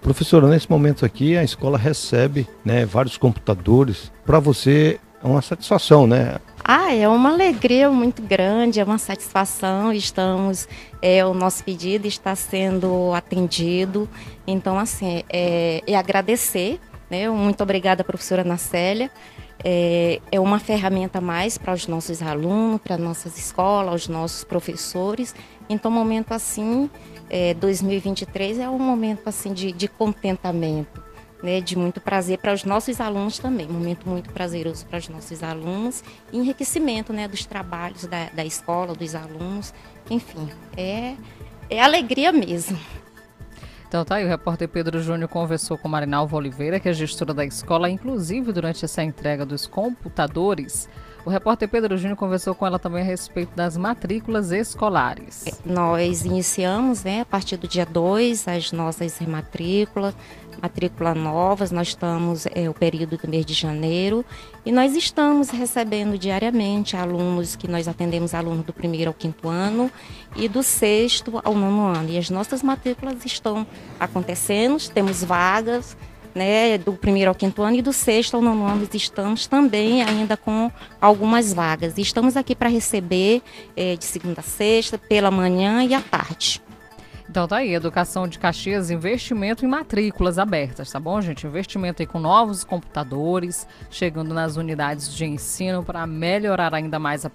Professora, nesse momento aqui a escola recebe né, vários computadores. Para você é uma satisfação, né? Ah, é uma alegria muito grande, é uma satisfação. Estamos, é, o nosso pedido está sendo atendido. Então, assim, é, é agradecer, né? Muito obrigada, professora Nacélia. É, é uma ferramenta a mais para os nossos alunos, para nossas escolas, os nossos professores. Então, momento assim, é, 2023 é um momento assim de, de contentamento né, de muito prazer para os nossos alunos também, momento muito prazeroso para os nossos alunos, enriquecimento né, dos trabalhos da, da escola, dos alunos, enfim, é, é alegria mesmo. Então tá aí, o repórter Pedro Júnior conversou com Marinalva Oliveira, que é gestora da escola, inclusive durante essa entrega dos computadores. O repórter Pedro Júnior conversou com ela também a respeito das matrículas escolares. Nós iniciamos, né, a partir do dia 2, as nossas rematrículas, matrícula novas, nós estamos é, o período do mês de janeiro e nós estamos recebendo diariamente alunos que nós atendemos alunos do primeiro ao quinto ano e do sexto ao nono ano. E as nossas matrículas estão acontecendo, temos vagas né, do primeiro ao quinto ano e do sexto ao nono ano estamos também ainda com algumas vagas. E estamos aqui para receber é, de segunda a sexta, pela manhã e à tarde. Então tá aí, Educação de Caxias, investimento em matrículas abertas, tá bom, gente? Investimento aí com novos computadores, chegando nas unidades de ensino para melhorar ainda mais a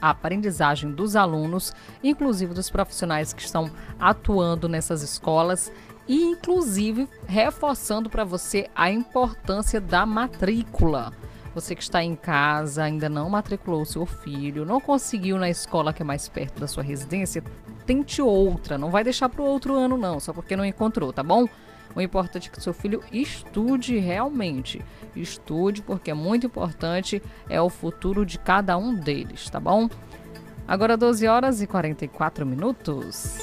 aprendizagem dos alunos, inclusive dos profissionais que estão atuando nessas escolas e inclusive reforçando para você a importância da matrícula. Você que está em casa, ainda não matriculou seu filho, não conseguiu na escola que é mais perto da sua residência, tente outra. Não vai deixar para o outro ano, não, só porque não encontrou, tá bom? O importante é que seu filho estude realmente. Estude, porque é muito importante, é o futuro de cada um deles, tá bom? Agora 12 horas e 44 minutos.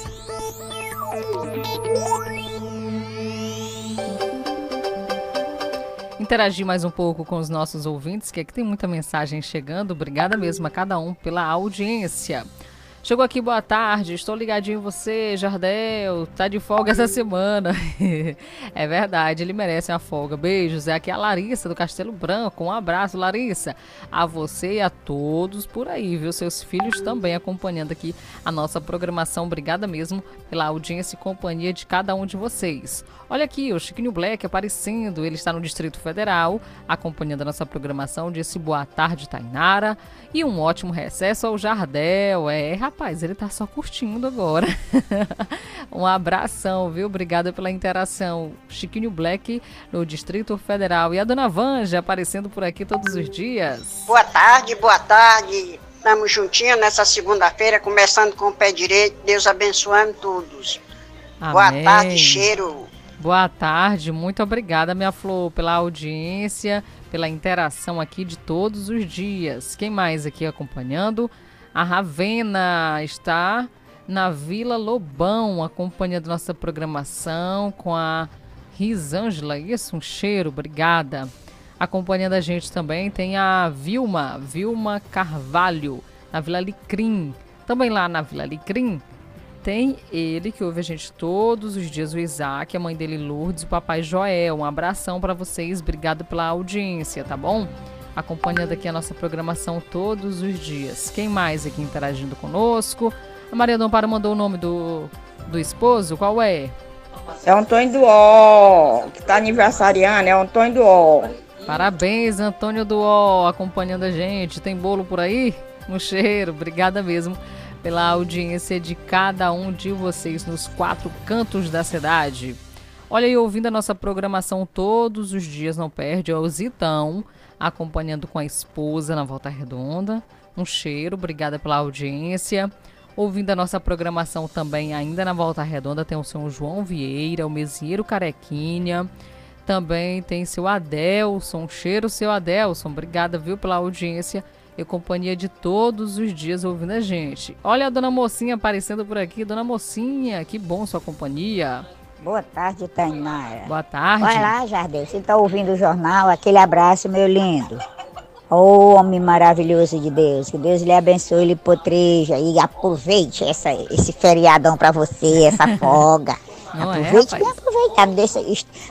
Interagir mais um pouco com os nossos ouvintes, que aqui tem muita mensagem chegando. Obrigada mesmo a cada um pela audiência. Chegou aqui, boa tarde. Estou ligadinho em você, Jardel. Tá de folga essa semana. é verdade, ele merece uma folga. Beijos. É aqui a Larissa do Castelo Branco. Um abraço, Larissa. A você e a todos por aí, viu? Seus filhos também acompanhando aqui a nossa programação. Obrigada mesmo pela audiência e companhia de cada um de vocês. Olha aqui, o Chiquinho Black aparecendo. Ele está no Distrito Federal, acompanhando a nossa programação. Disse boa tarde, Tainara. E um ótimo recesso ao Jardel. É, rapaz, ele tá só curtindo agora. um abração, viu? Obrigada pela interação. Chiquinho Black no Distrito Federal. E a dona Vanja aparecendo por aqui todos os dias. Boa tarde, boa tarde. Estamos juntinhos nessa segunda-feira, começando com o pé direito. Deus abençoando todos. Amém. Boa tarde, cheiro. Boa tarde, muito obrigada, minha Flor, pela audiência, pela interação aqui de todos os dias. Quem mais aqui acompanhando? A Ravena está na Vila Lobão, acompanhando nossa programação com a Risângela. Isso, um cheiro, obrigada. Acompanhando a gente também tem a Vilma, Vilma Carvalho, na Vila Alecrim. Também lá na Vila Alecrim tem ele que ouve a gente todos os dias, o Isaac, a mãe dele Lourdes, o papai Joel. Um abração para vocês, obrigado pela audiência, tá bom? Acompanhando aqui a nossa programação todos os dias. Quem mais aqui interagindo conosco? A Maria Dom Para mandou o nome do, do esposo, qual é? É Antônio do Ó, que tá aniversariando, é Antônio do Ó. Parabéns, Antônio do Ó, acompanhando a gente. Tem bolo por aí? Um cheiro, obrigada mesmo pela audiência de cada um de vocês nos quatro cantos da cidade. Olha aí, ouvindo a nossa programação todos os dias, não perde, é o Zitão, acompanhando com a esposa na Volta Redonda. Um cheiro, obrigada pela audiência. Ouvindo a nossa programação também, ainda na Volta Redonda, tem o seu João Vieira, o Mesieiro Carequinha. Também tem seu Adelson, um cheiro, seu Adelson. Obrigada, viu, pela audiência e companhia de todos os dias ouvindo a gente. Olha a dona Mocinha aparecendo por aqui. Dona Mocinha, que bom sua companhia. Boa tarde, Tainara. Boa tarde. Vai lá, Jardel. Você está ouvindo o jornal? Aquele abraço, meu lindo. Ô, homem maravilhoso de Deus. Que Deus lhe abençoe, lhe potreja e aproveite essa, esse feriadão para você, essa folga. Não é, aproveite rapaz? bem aproveitar. Não deixa,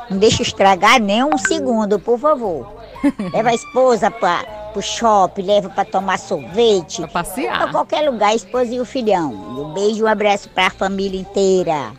não deixa estragar nem um segundo, por favor. Leva a esposa para pro shopping, leva para tomar sorvete. Pra passear. Pra qualquer lugar, a esposa e o filhão. E um beijo e um abraço para a família inteira.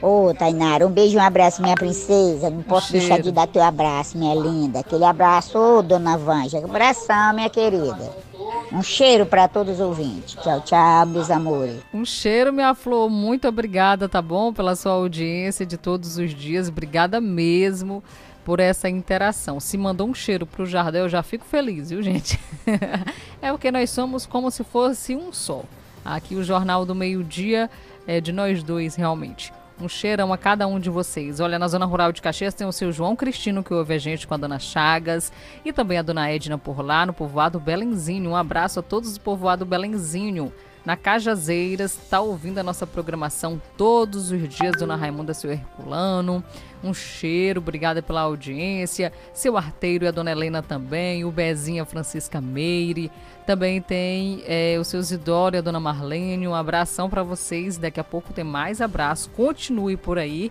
Ô, Tainara, um beijo e um abraço, minha princesa. Não posso cheiro. deixar de dar teu abraço, minha linda. Aquele abraço, ô, dona Vanja. Abração, minha querida. Um cheiro para todos os ouvintes. Tchau, tchau, meus amores. Um cheiro, minha flor. Muito obrigada, tá bom? Pela sua audiência de todos os dias. Obrigada mesmo por essa interação. Se mandou um cheiro pro Jardel, eu já fico feliz, viu, gente? é porque nós somos como se fosse um só. Aqui o Jornal do Meio-Dia é de nós dois, realmente. Um cheirão a cada um de vocês. Olha, na Zona Rural de Caxias tem o seu João Cristino, que ouve a gente com a Dona Chagas. E também a Dona Edna por lá, no povoado Belenzinho. Um abraço a todos do povoado Belenzinho. Na Cajazeiras, está ouvindo a nossa programação todos os dias, Dona Raimunda, seu Herculano. Um cheiro, obrigada pela audiência. Seu Arteiro e a Dona Helena também. O Bezinha Francisca Meire. Também tem é, o seu Zidoro e a Dona Marlene. Um abração para vocês. Daqui a pouco tem mais abraço. Continue por aí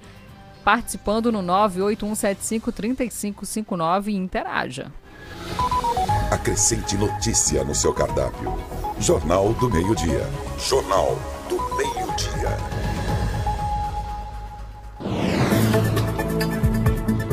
participando no 981753559 e interaja. Acrescente notícia no seu cardápio. Jornal do Meio-Dia. Jornal do Meio-Dia.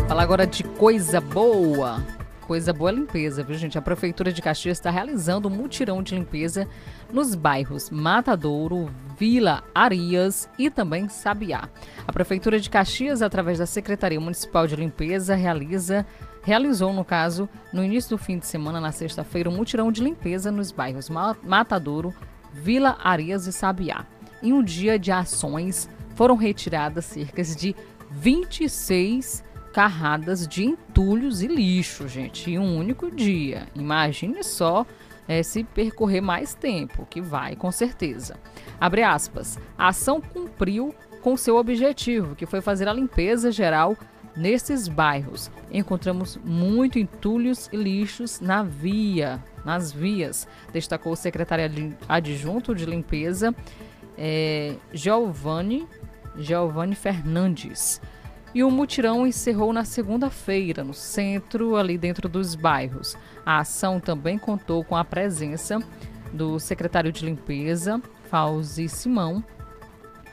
Falar agora de coisa boa. Coisa boa é limpeza, viu, gente? A Prefeitura de Caxias está realizando um mutirão de limpeza nos bairros Matadouro, Vila Arias e também Sabiá. A Prefeitura de Caxias, através da Secretaria Municipal de Limpeza, realiza realizou, no caso, no início do fim de semana, na sexta-feira, um mutirão de limpeza nos bairros Ma- Matadouro, Vila Arias e Sabiá. Em um dia de ações, foram retiradas cerca de 26 carradas de entulhos e lixo, gente, em um único dia. Imagine só eh, se percorrer mais tempo, que vai, com certeza. Abre aspas. A ação cumpriu com seu objetivo, que foi fazer a limpeza geral nesses bairros. Encontramos muito entulhos e lixos na via, nas vias, destacou o secretário adjun- adjunto de limpeza, eh, Giovanni, Giovanni Fernandes. E o mutirão encerrou na segunda-feira, no centro, ali dentro dos bairros. A ação também contou com a presença do secretário de limpeza, Fauzi Simão,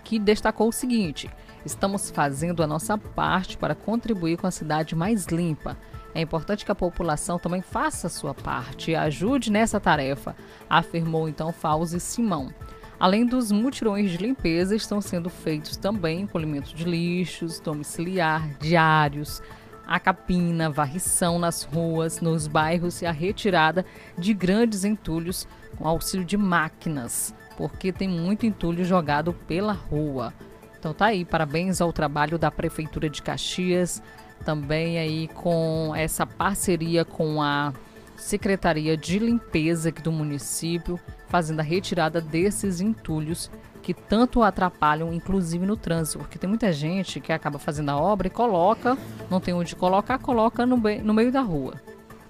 que destacou o seguinte: estamos fazendo a nossa parte para contribuir com a cidade mais limpa. É importante que a população também faça a sua parte e ajude nessa tarefa, afirmou então Fauzi Simão. Além dos mutirões de limpeza, estão sendo feitos também encolhimento de lixos, domiciliar, diários, a capina, varrição nas ruas, nos bairros e a retirada de grandes entulhos com auxílio de máquinas, porque tem muito entulho jogado pela rua. Então tá aí, parabéns ao trabalho da Prefeitura de Caxias, também aí com essa parceria com a Secretaria de Limpeza aqui do município, fazendo a retirada desses entulhos que tanto atrapalham, inclusive no trânsito, porque tem muita gente que acaba fazendo a obra e coloca, não tem onde colocar, coloca no, no meio da rua.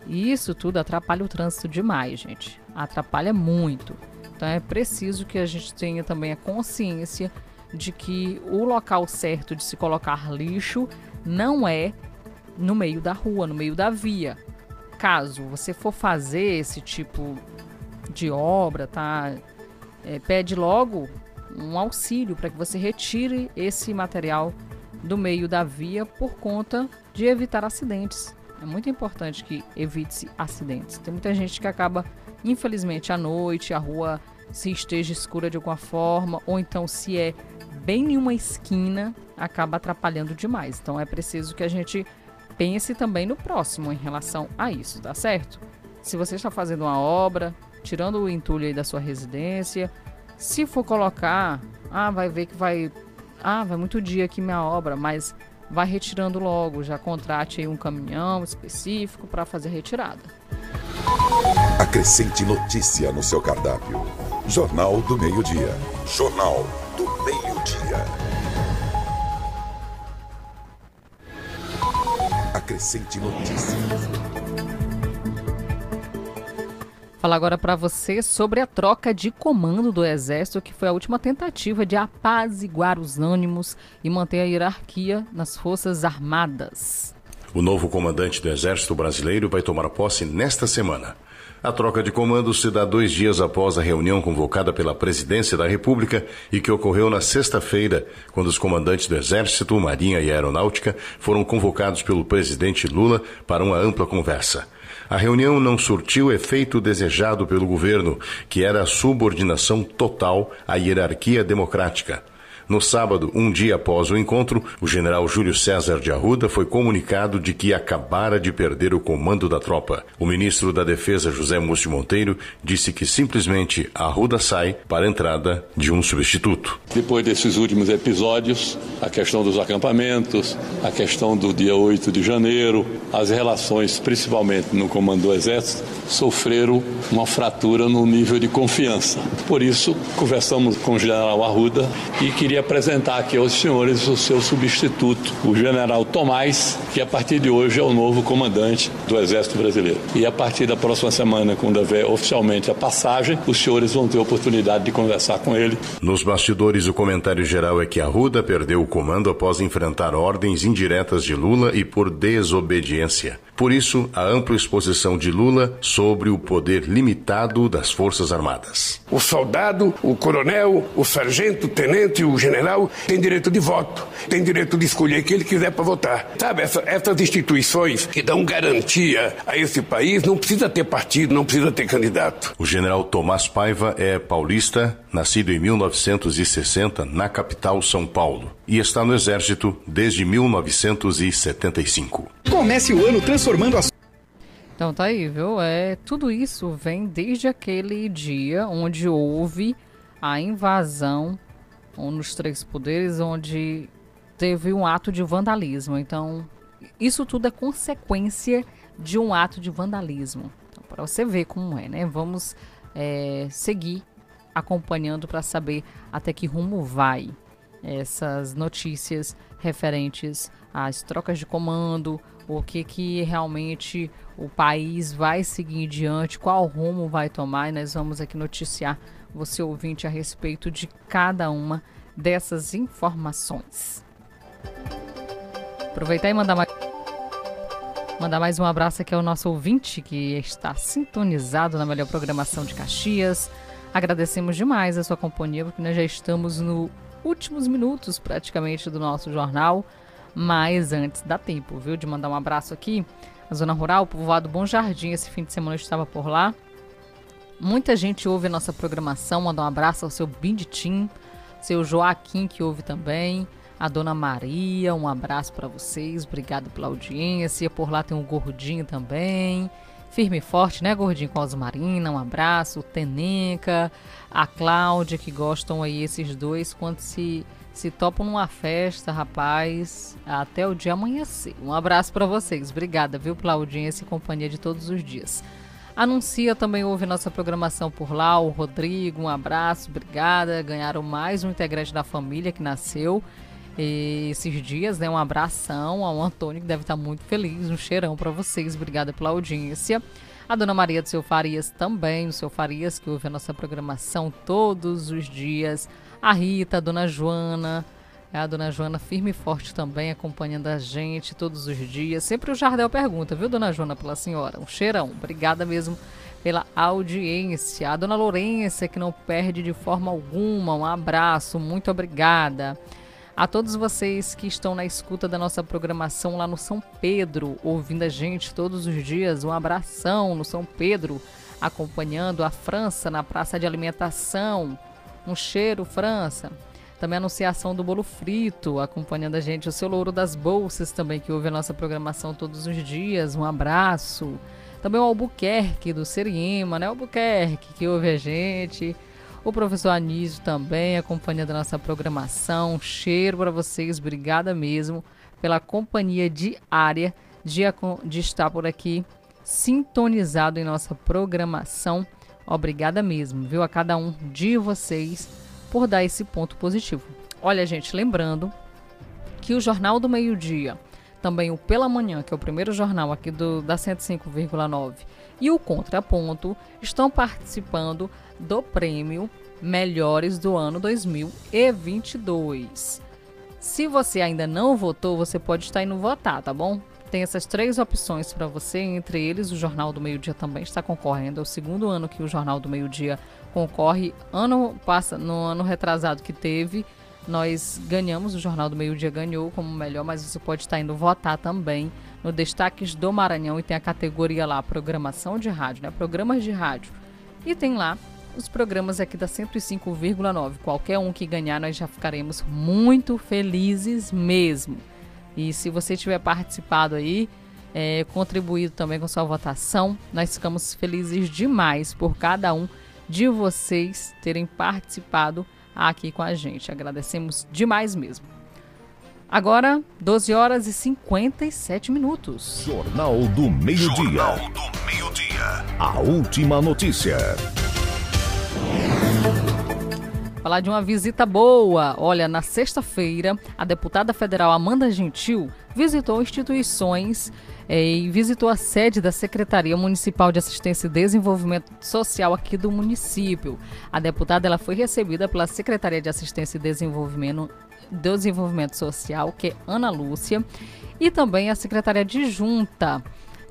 E isso tudo atrapalha o trânsito demais, gente. Atrapalha muito. Então é preciso que a gente tenha também a consciência de que o local certo de se colocar lixo não é no meio da rua, no meio da via. Caso você for fazer esse tipo de obra, tá? É, pede logo um auxílio para que você retire esse material do meio da via por conta de evitar acidentes. É muito importante que evite-se acidentes. Tem muita gente que acaba, infelizmente, à noite, a rua se esteja escura de alguma forma, ou então se é bem em uma esquina, acaba atrapalhando demais. Então é preciso que a gente pense também no próximo em relação a isso, tá certo? Se você está fazendo uma obra, tirando o entulho aí da sua residência, se for colocar, ah, vai ver que vai, ah, vai muito dia aqui minha obra, mas vai retirando logo, já contrate aí um caminhão específico para fazer a retirada. Acrescente notícia no seu cardápio. Jornal do Meio-Dia. Jornal Acrescente notícia. Falar agora para você sobre a troca de comando do Exército, que foi a última tentativa de apaziguar os ânimos e manter a hierarquia nas Forças Armadas. O novo comandante do Exército Brasileiro vai tomar posse nesta semana. A troca de comando se dá dois dias após a reunião convocada pela Presidência da República e que ocorreu na sexta-feira, quando os comandantes do Exército, Marinha e Aeronáutica foram convocados pelo presidente Lula para uma ampla conversa. A reunião não surtiu o efeito desejado pelo governo, que era a subordinação total à hierarquia democrática. No sábado, um dia após o encontro, o general Júlio César de Arruda foi comunicado de que acabara de perder o comando da tropa. O ministro da Defesa, José Múcio Monteiro, disse que simplesmente Arruda sai para a entrada de um substituto. Depois desses últimos episódios, a questão dos acampamentos, a questão do dia 8 de janeiro, as relações, principalmente no comando do Exército, sofreram uma fratura no nível de confiança. Por isso, conversamos com o general Arruda e queria apresentar aqui aos senhores o seu substituto, o general Tomás, que a partir de hoje é o novo comandante do Exército Brasileiro. E a partir da próxima semana, quando houver oficialmente a passagem, os senhores vão ter a oportunidade de conversar com ele Nos bastidores, o comentário geral é que Arruda perdeu o comando após enfrentar ordens indiretas de Lula e por desobediência. Por isso, a ampla exposição de Lula sobre o poder limitado das Forças Armadas. O soldado, o coronel, o sargento, o tenente, o general tem direito de voto, tem direito de escolher quem ele quiser para votar. Sabe, essa- essas instituições que dão garantia a esse país não precisa ter partido, não precisa ter candidato. O general Tomás Paiva é paulista, nascido em 1960 na capital São Paulo, e está no Exército desde 1975. Comece o ano transformando a Então tá aí, viu? É, tudo isso vem desde aquele dia onde houve a invasão nos três poderes, onde teve um ato de vandalismo. Então, isso tudo é consequência de um ato de vandalismo. Então, para você ver como é, né? Vamos é, seguir acompanhando para saber até que rumo vai essas notícias referentes às trocas de comando, o que que realmente o país vai seguir em diante, qual rumo vai tomar, e nós vamos aqui noticiar você ouvinte a respeito de cada uma dessas informações. Aproveitar e mandar mais Mandar mais um abraço aqui ao nosso ouvinte que está sintonizado na melhor programação de Caxias. Agradecemos demais a sua companhia, porque nós já estamos nos últimos minutos praticamente do nosso jornal. Mas antes dá tempo, viu? De mandar um abraço aqui. A Zona Rural, povoado Bom Jardim, esse fim de semana eu estava por lá. Muita gente ouve a nossa programação. Mandar um abraço ao seu Binditim, seu Joaquim, que ouve também. A dona Maria, um abraço para vocês. Obrigado pela audiência. Por lá tem o Gordinho também. Firme e forte, né, Gordinho? Com a Osmarina, um abraço. O Teneca, a Cláudia, que gostam aí esses dois quando se Se topam numa festa, rapaz, até o dia amanhecer. Um abraço para vocês. Obrigada, viu, pela audiência e companhia de todos os dias. Anuncia também ouve nossa programação por lá, o Rodrigo, um abraço, obrigada. Ganharam mais um integrante da família que nasceu esses dias, né? Um abração ao Antônio, que deve estar muito feliz. Um cheirão para vocês. Obrigada pela audiência. A dona Maria do Seu Farias também, o Seu Farias, que ouve a nossa programação todos os dias. A Rita, a dona Joana. É a dona Joana firme e forte também, acompanhando a gente todos os dias. Sempre o Jardel pergunta, viu, dona Joana, pela senhora? Um cheirão. Obrigada mesmo pela audiência. A dona Lourença, que não perde de forma alguma. Um abraço, muito obrigada. A todos vocês que estão na escuta da nossa programação lá no São Pedro, ouvindo a gente todos os dias, um abração no São Pedro, acompanhando a França na praça de alimentação. Um cheiro, França. Também a anunciação do bolo frito, acompanhando a gente. O seu Louro das Bolsas também, que ouve a nossa programação todos os dias. Um abraço. Também o Albuquerque, do Seriema, né? Albuquerque, que ouve a gente. O professor Anísio também acompanhando nossa programação. Cheiro para vocês, obrigada mesmo pela companhia diária de, de estar por aqui sintonizado em nossa programação. Obrigada mesmo, viu? A cada um de vocês por dar esse ponto positivo. Olha, gente, lembrando que o Jornal do Meio Dia, também o Pela Manhã, que é o primeiro jornal aqui do, da 105,9, e o Contraponto estão participando do prêmio Melhores do ano 2022. Se você ainda não votou, você pode estar indo votar, tá bom? Tem essas três opções para você, entre eles o Jornal do Meio Dia também está concorrendo. É o segundo ano que o Jornal do Meio Dia concorre. Ano passa, no ano retrasado que teve, nós ganhamos, o Jornal do Meio Dia ganhou como melhor, mas você pode estar indo votar também no Destaques do Maranhão e tem a categoria lá, programação de rádio, né? Programas de rádio. E tem lá os programas aqui da 105,9. Qualquer um que ganhar, nós já ficaremos muito felizes mesmo. E se você tiver participado aí, é, contribuído também com sua votação, nós ficamos felizes demais por cada um de vocês terem participado aqui com a gente. Agradecemos demais mesmo. Agora, 12 horas e 57 minutos. Jornal do Meio-Dia. Jornal do Meio-Dia. A última notícia. Falar de uma visita boa. Olha, na sexta-feira, a deputada federal Amanda Gentil visitou instituições eh, e visitou a sede da Secretaria Municipal de Assistência e Desenvolvimento Social aqui do município. A deputada ela foi recebida pela Secretaria de Assistência e Desenvolvimento, Desenvolvimento Social, que é Ana Lúcia, e também a Secretaria de Junta,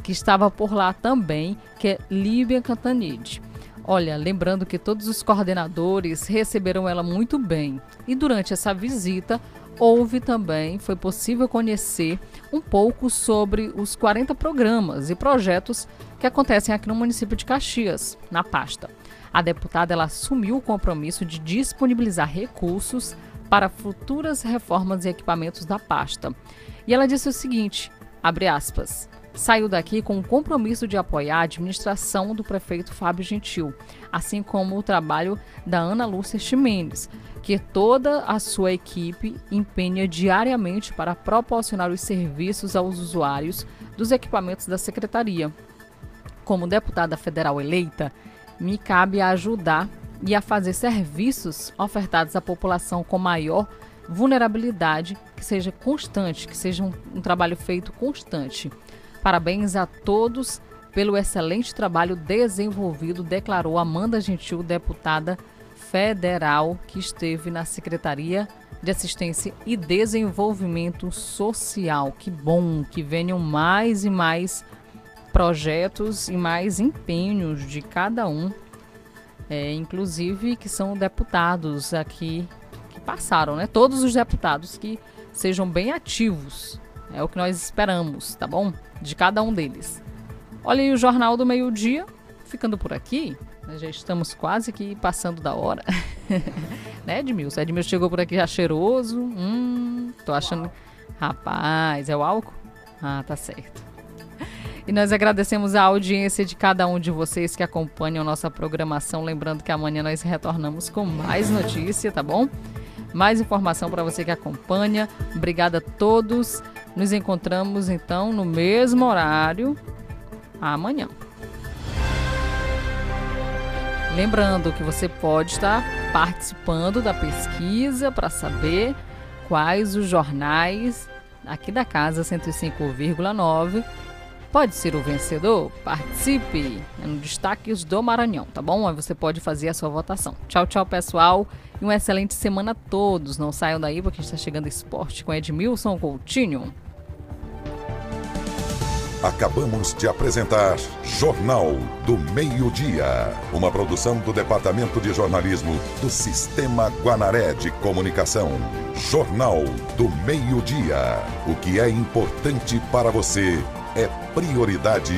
que estava por lá também, que é Líbia Cantanide. Olha, lembrando que todos os coordenadores receberam ela muito bem. E durante essa visita, houve também, foi possível conhecer um pouco sobre os 40 programas e projetos que acontecem aqui no município de Caxias, na pasta. A deputada ela assumiu o compromisso de disponibilizar recursos para futuras reformas e equipamentos da pasta. E ela disse o seguinte, abre aspas, saiu daqui com o compromisso de apoiar a administração do prefeito Fábio Gentil, assim como o trabalho da Ana Lúcia Ximenes, que toda a sua equipe empenha diariamente para proporcionar os serviços aos usuários dos equipamentos da secretaria. Como deputada federal eleita, me cabe ajudar e a fazer serviços ofertados à população com maior vulnerabilidade, que seja constante, que seja um, um trabalho feito constante. Parabéns a todos pelo excelente trabalho desenvolvido, declarou Amanda Gentil, deputada federal que esteve na Secretaria de Assistência e Desenvolvimento Social. Que bom que venham mais e mais projetos e mais empenhos de cada um, é, inclusive que são deputados aqui que passaram, né? Todos os deputados que sejam bem ativos. É o que nós esperamos, tá bom? De cada um deles. Olha aí o Jornal do Meio-Dia, ficando por aqui. Nós já estamos quase que passando da hora. né, Edmilson? Edmilson chegou por aqui já cheiroso. Hum, tô achando. Rapaz, é o álcool? Ah, tá certo. E nós agradecemos a audiência de cada um de vocês que acompanham nossa programação. Lembrando que amanhã nós retornamos com mais notícia, tá bom? Mais informação para você que acompanha. Obrigada a todos. Nos encontramos então no mesmo horário amanhã. Lembrando que você pode estar participando da pesquisa para saber quais os jornais aqui da casa 105,9 pode ser o vencedor. Participe é no Destaques do Maranhão, tá bom? Aí você pode fazer a sua votação. Tchau, tchau, pessoal. E uma excelente semana a todos. Não saiam daí porque está chegando esporte com Edmilson Coutinho. Acabamos de apresentar Jornal do Meio-Dia, uma produção do Departamento de Jornalismo do Sistema Guanaré de Comunicação. Jornal do Meio-Dia. O que é importante para você é prioridade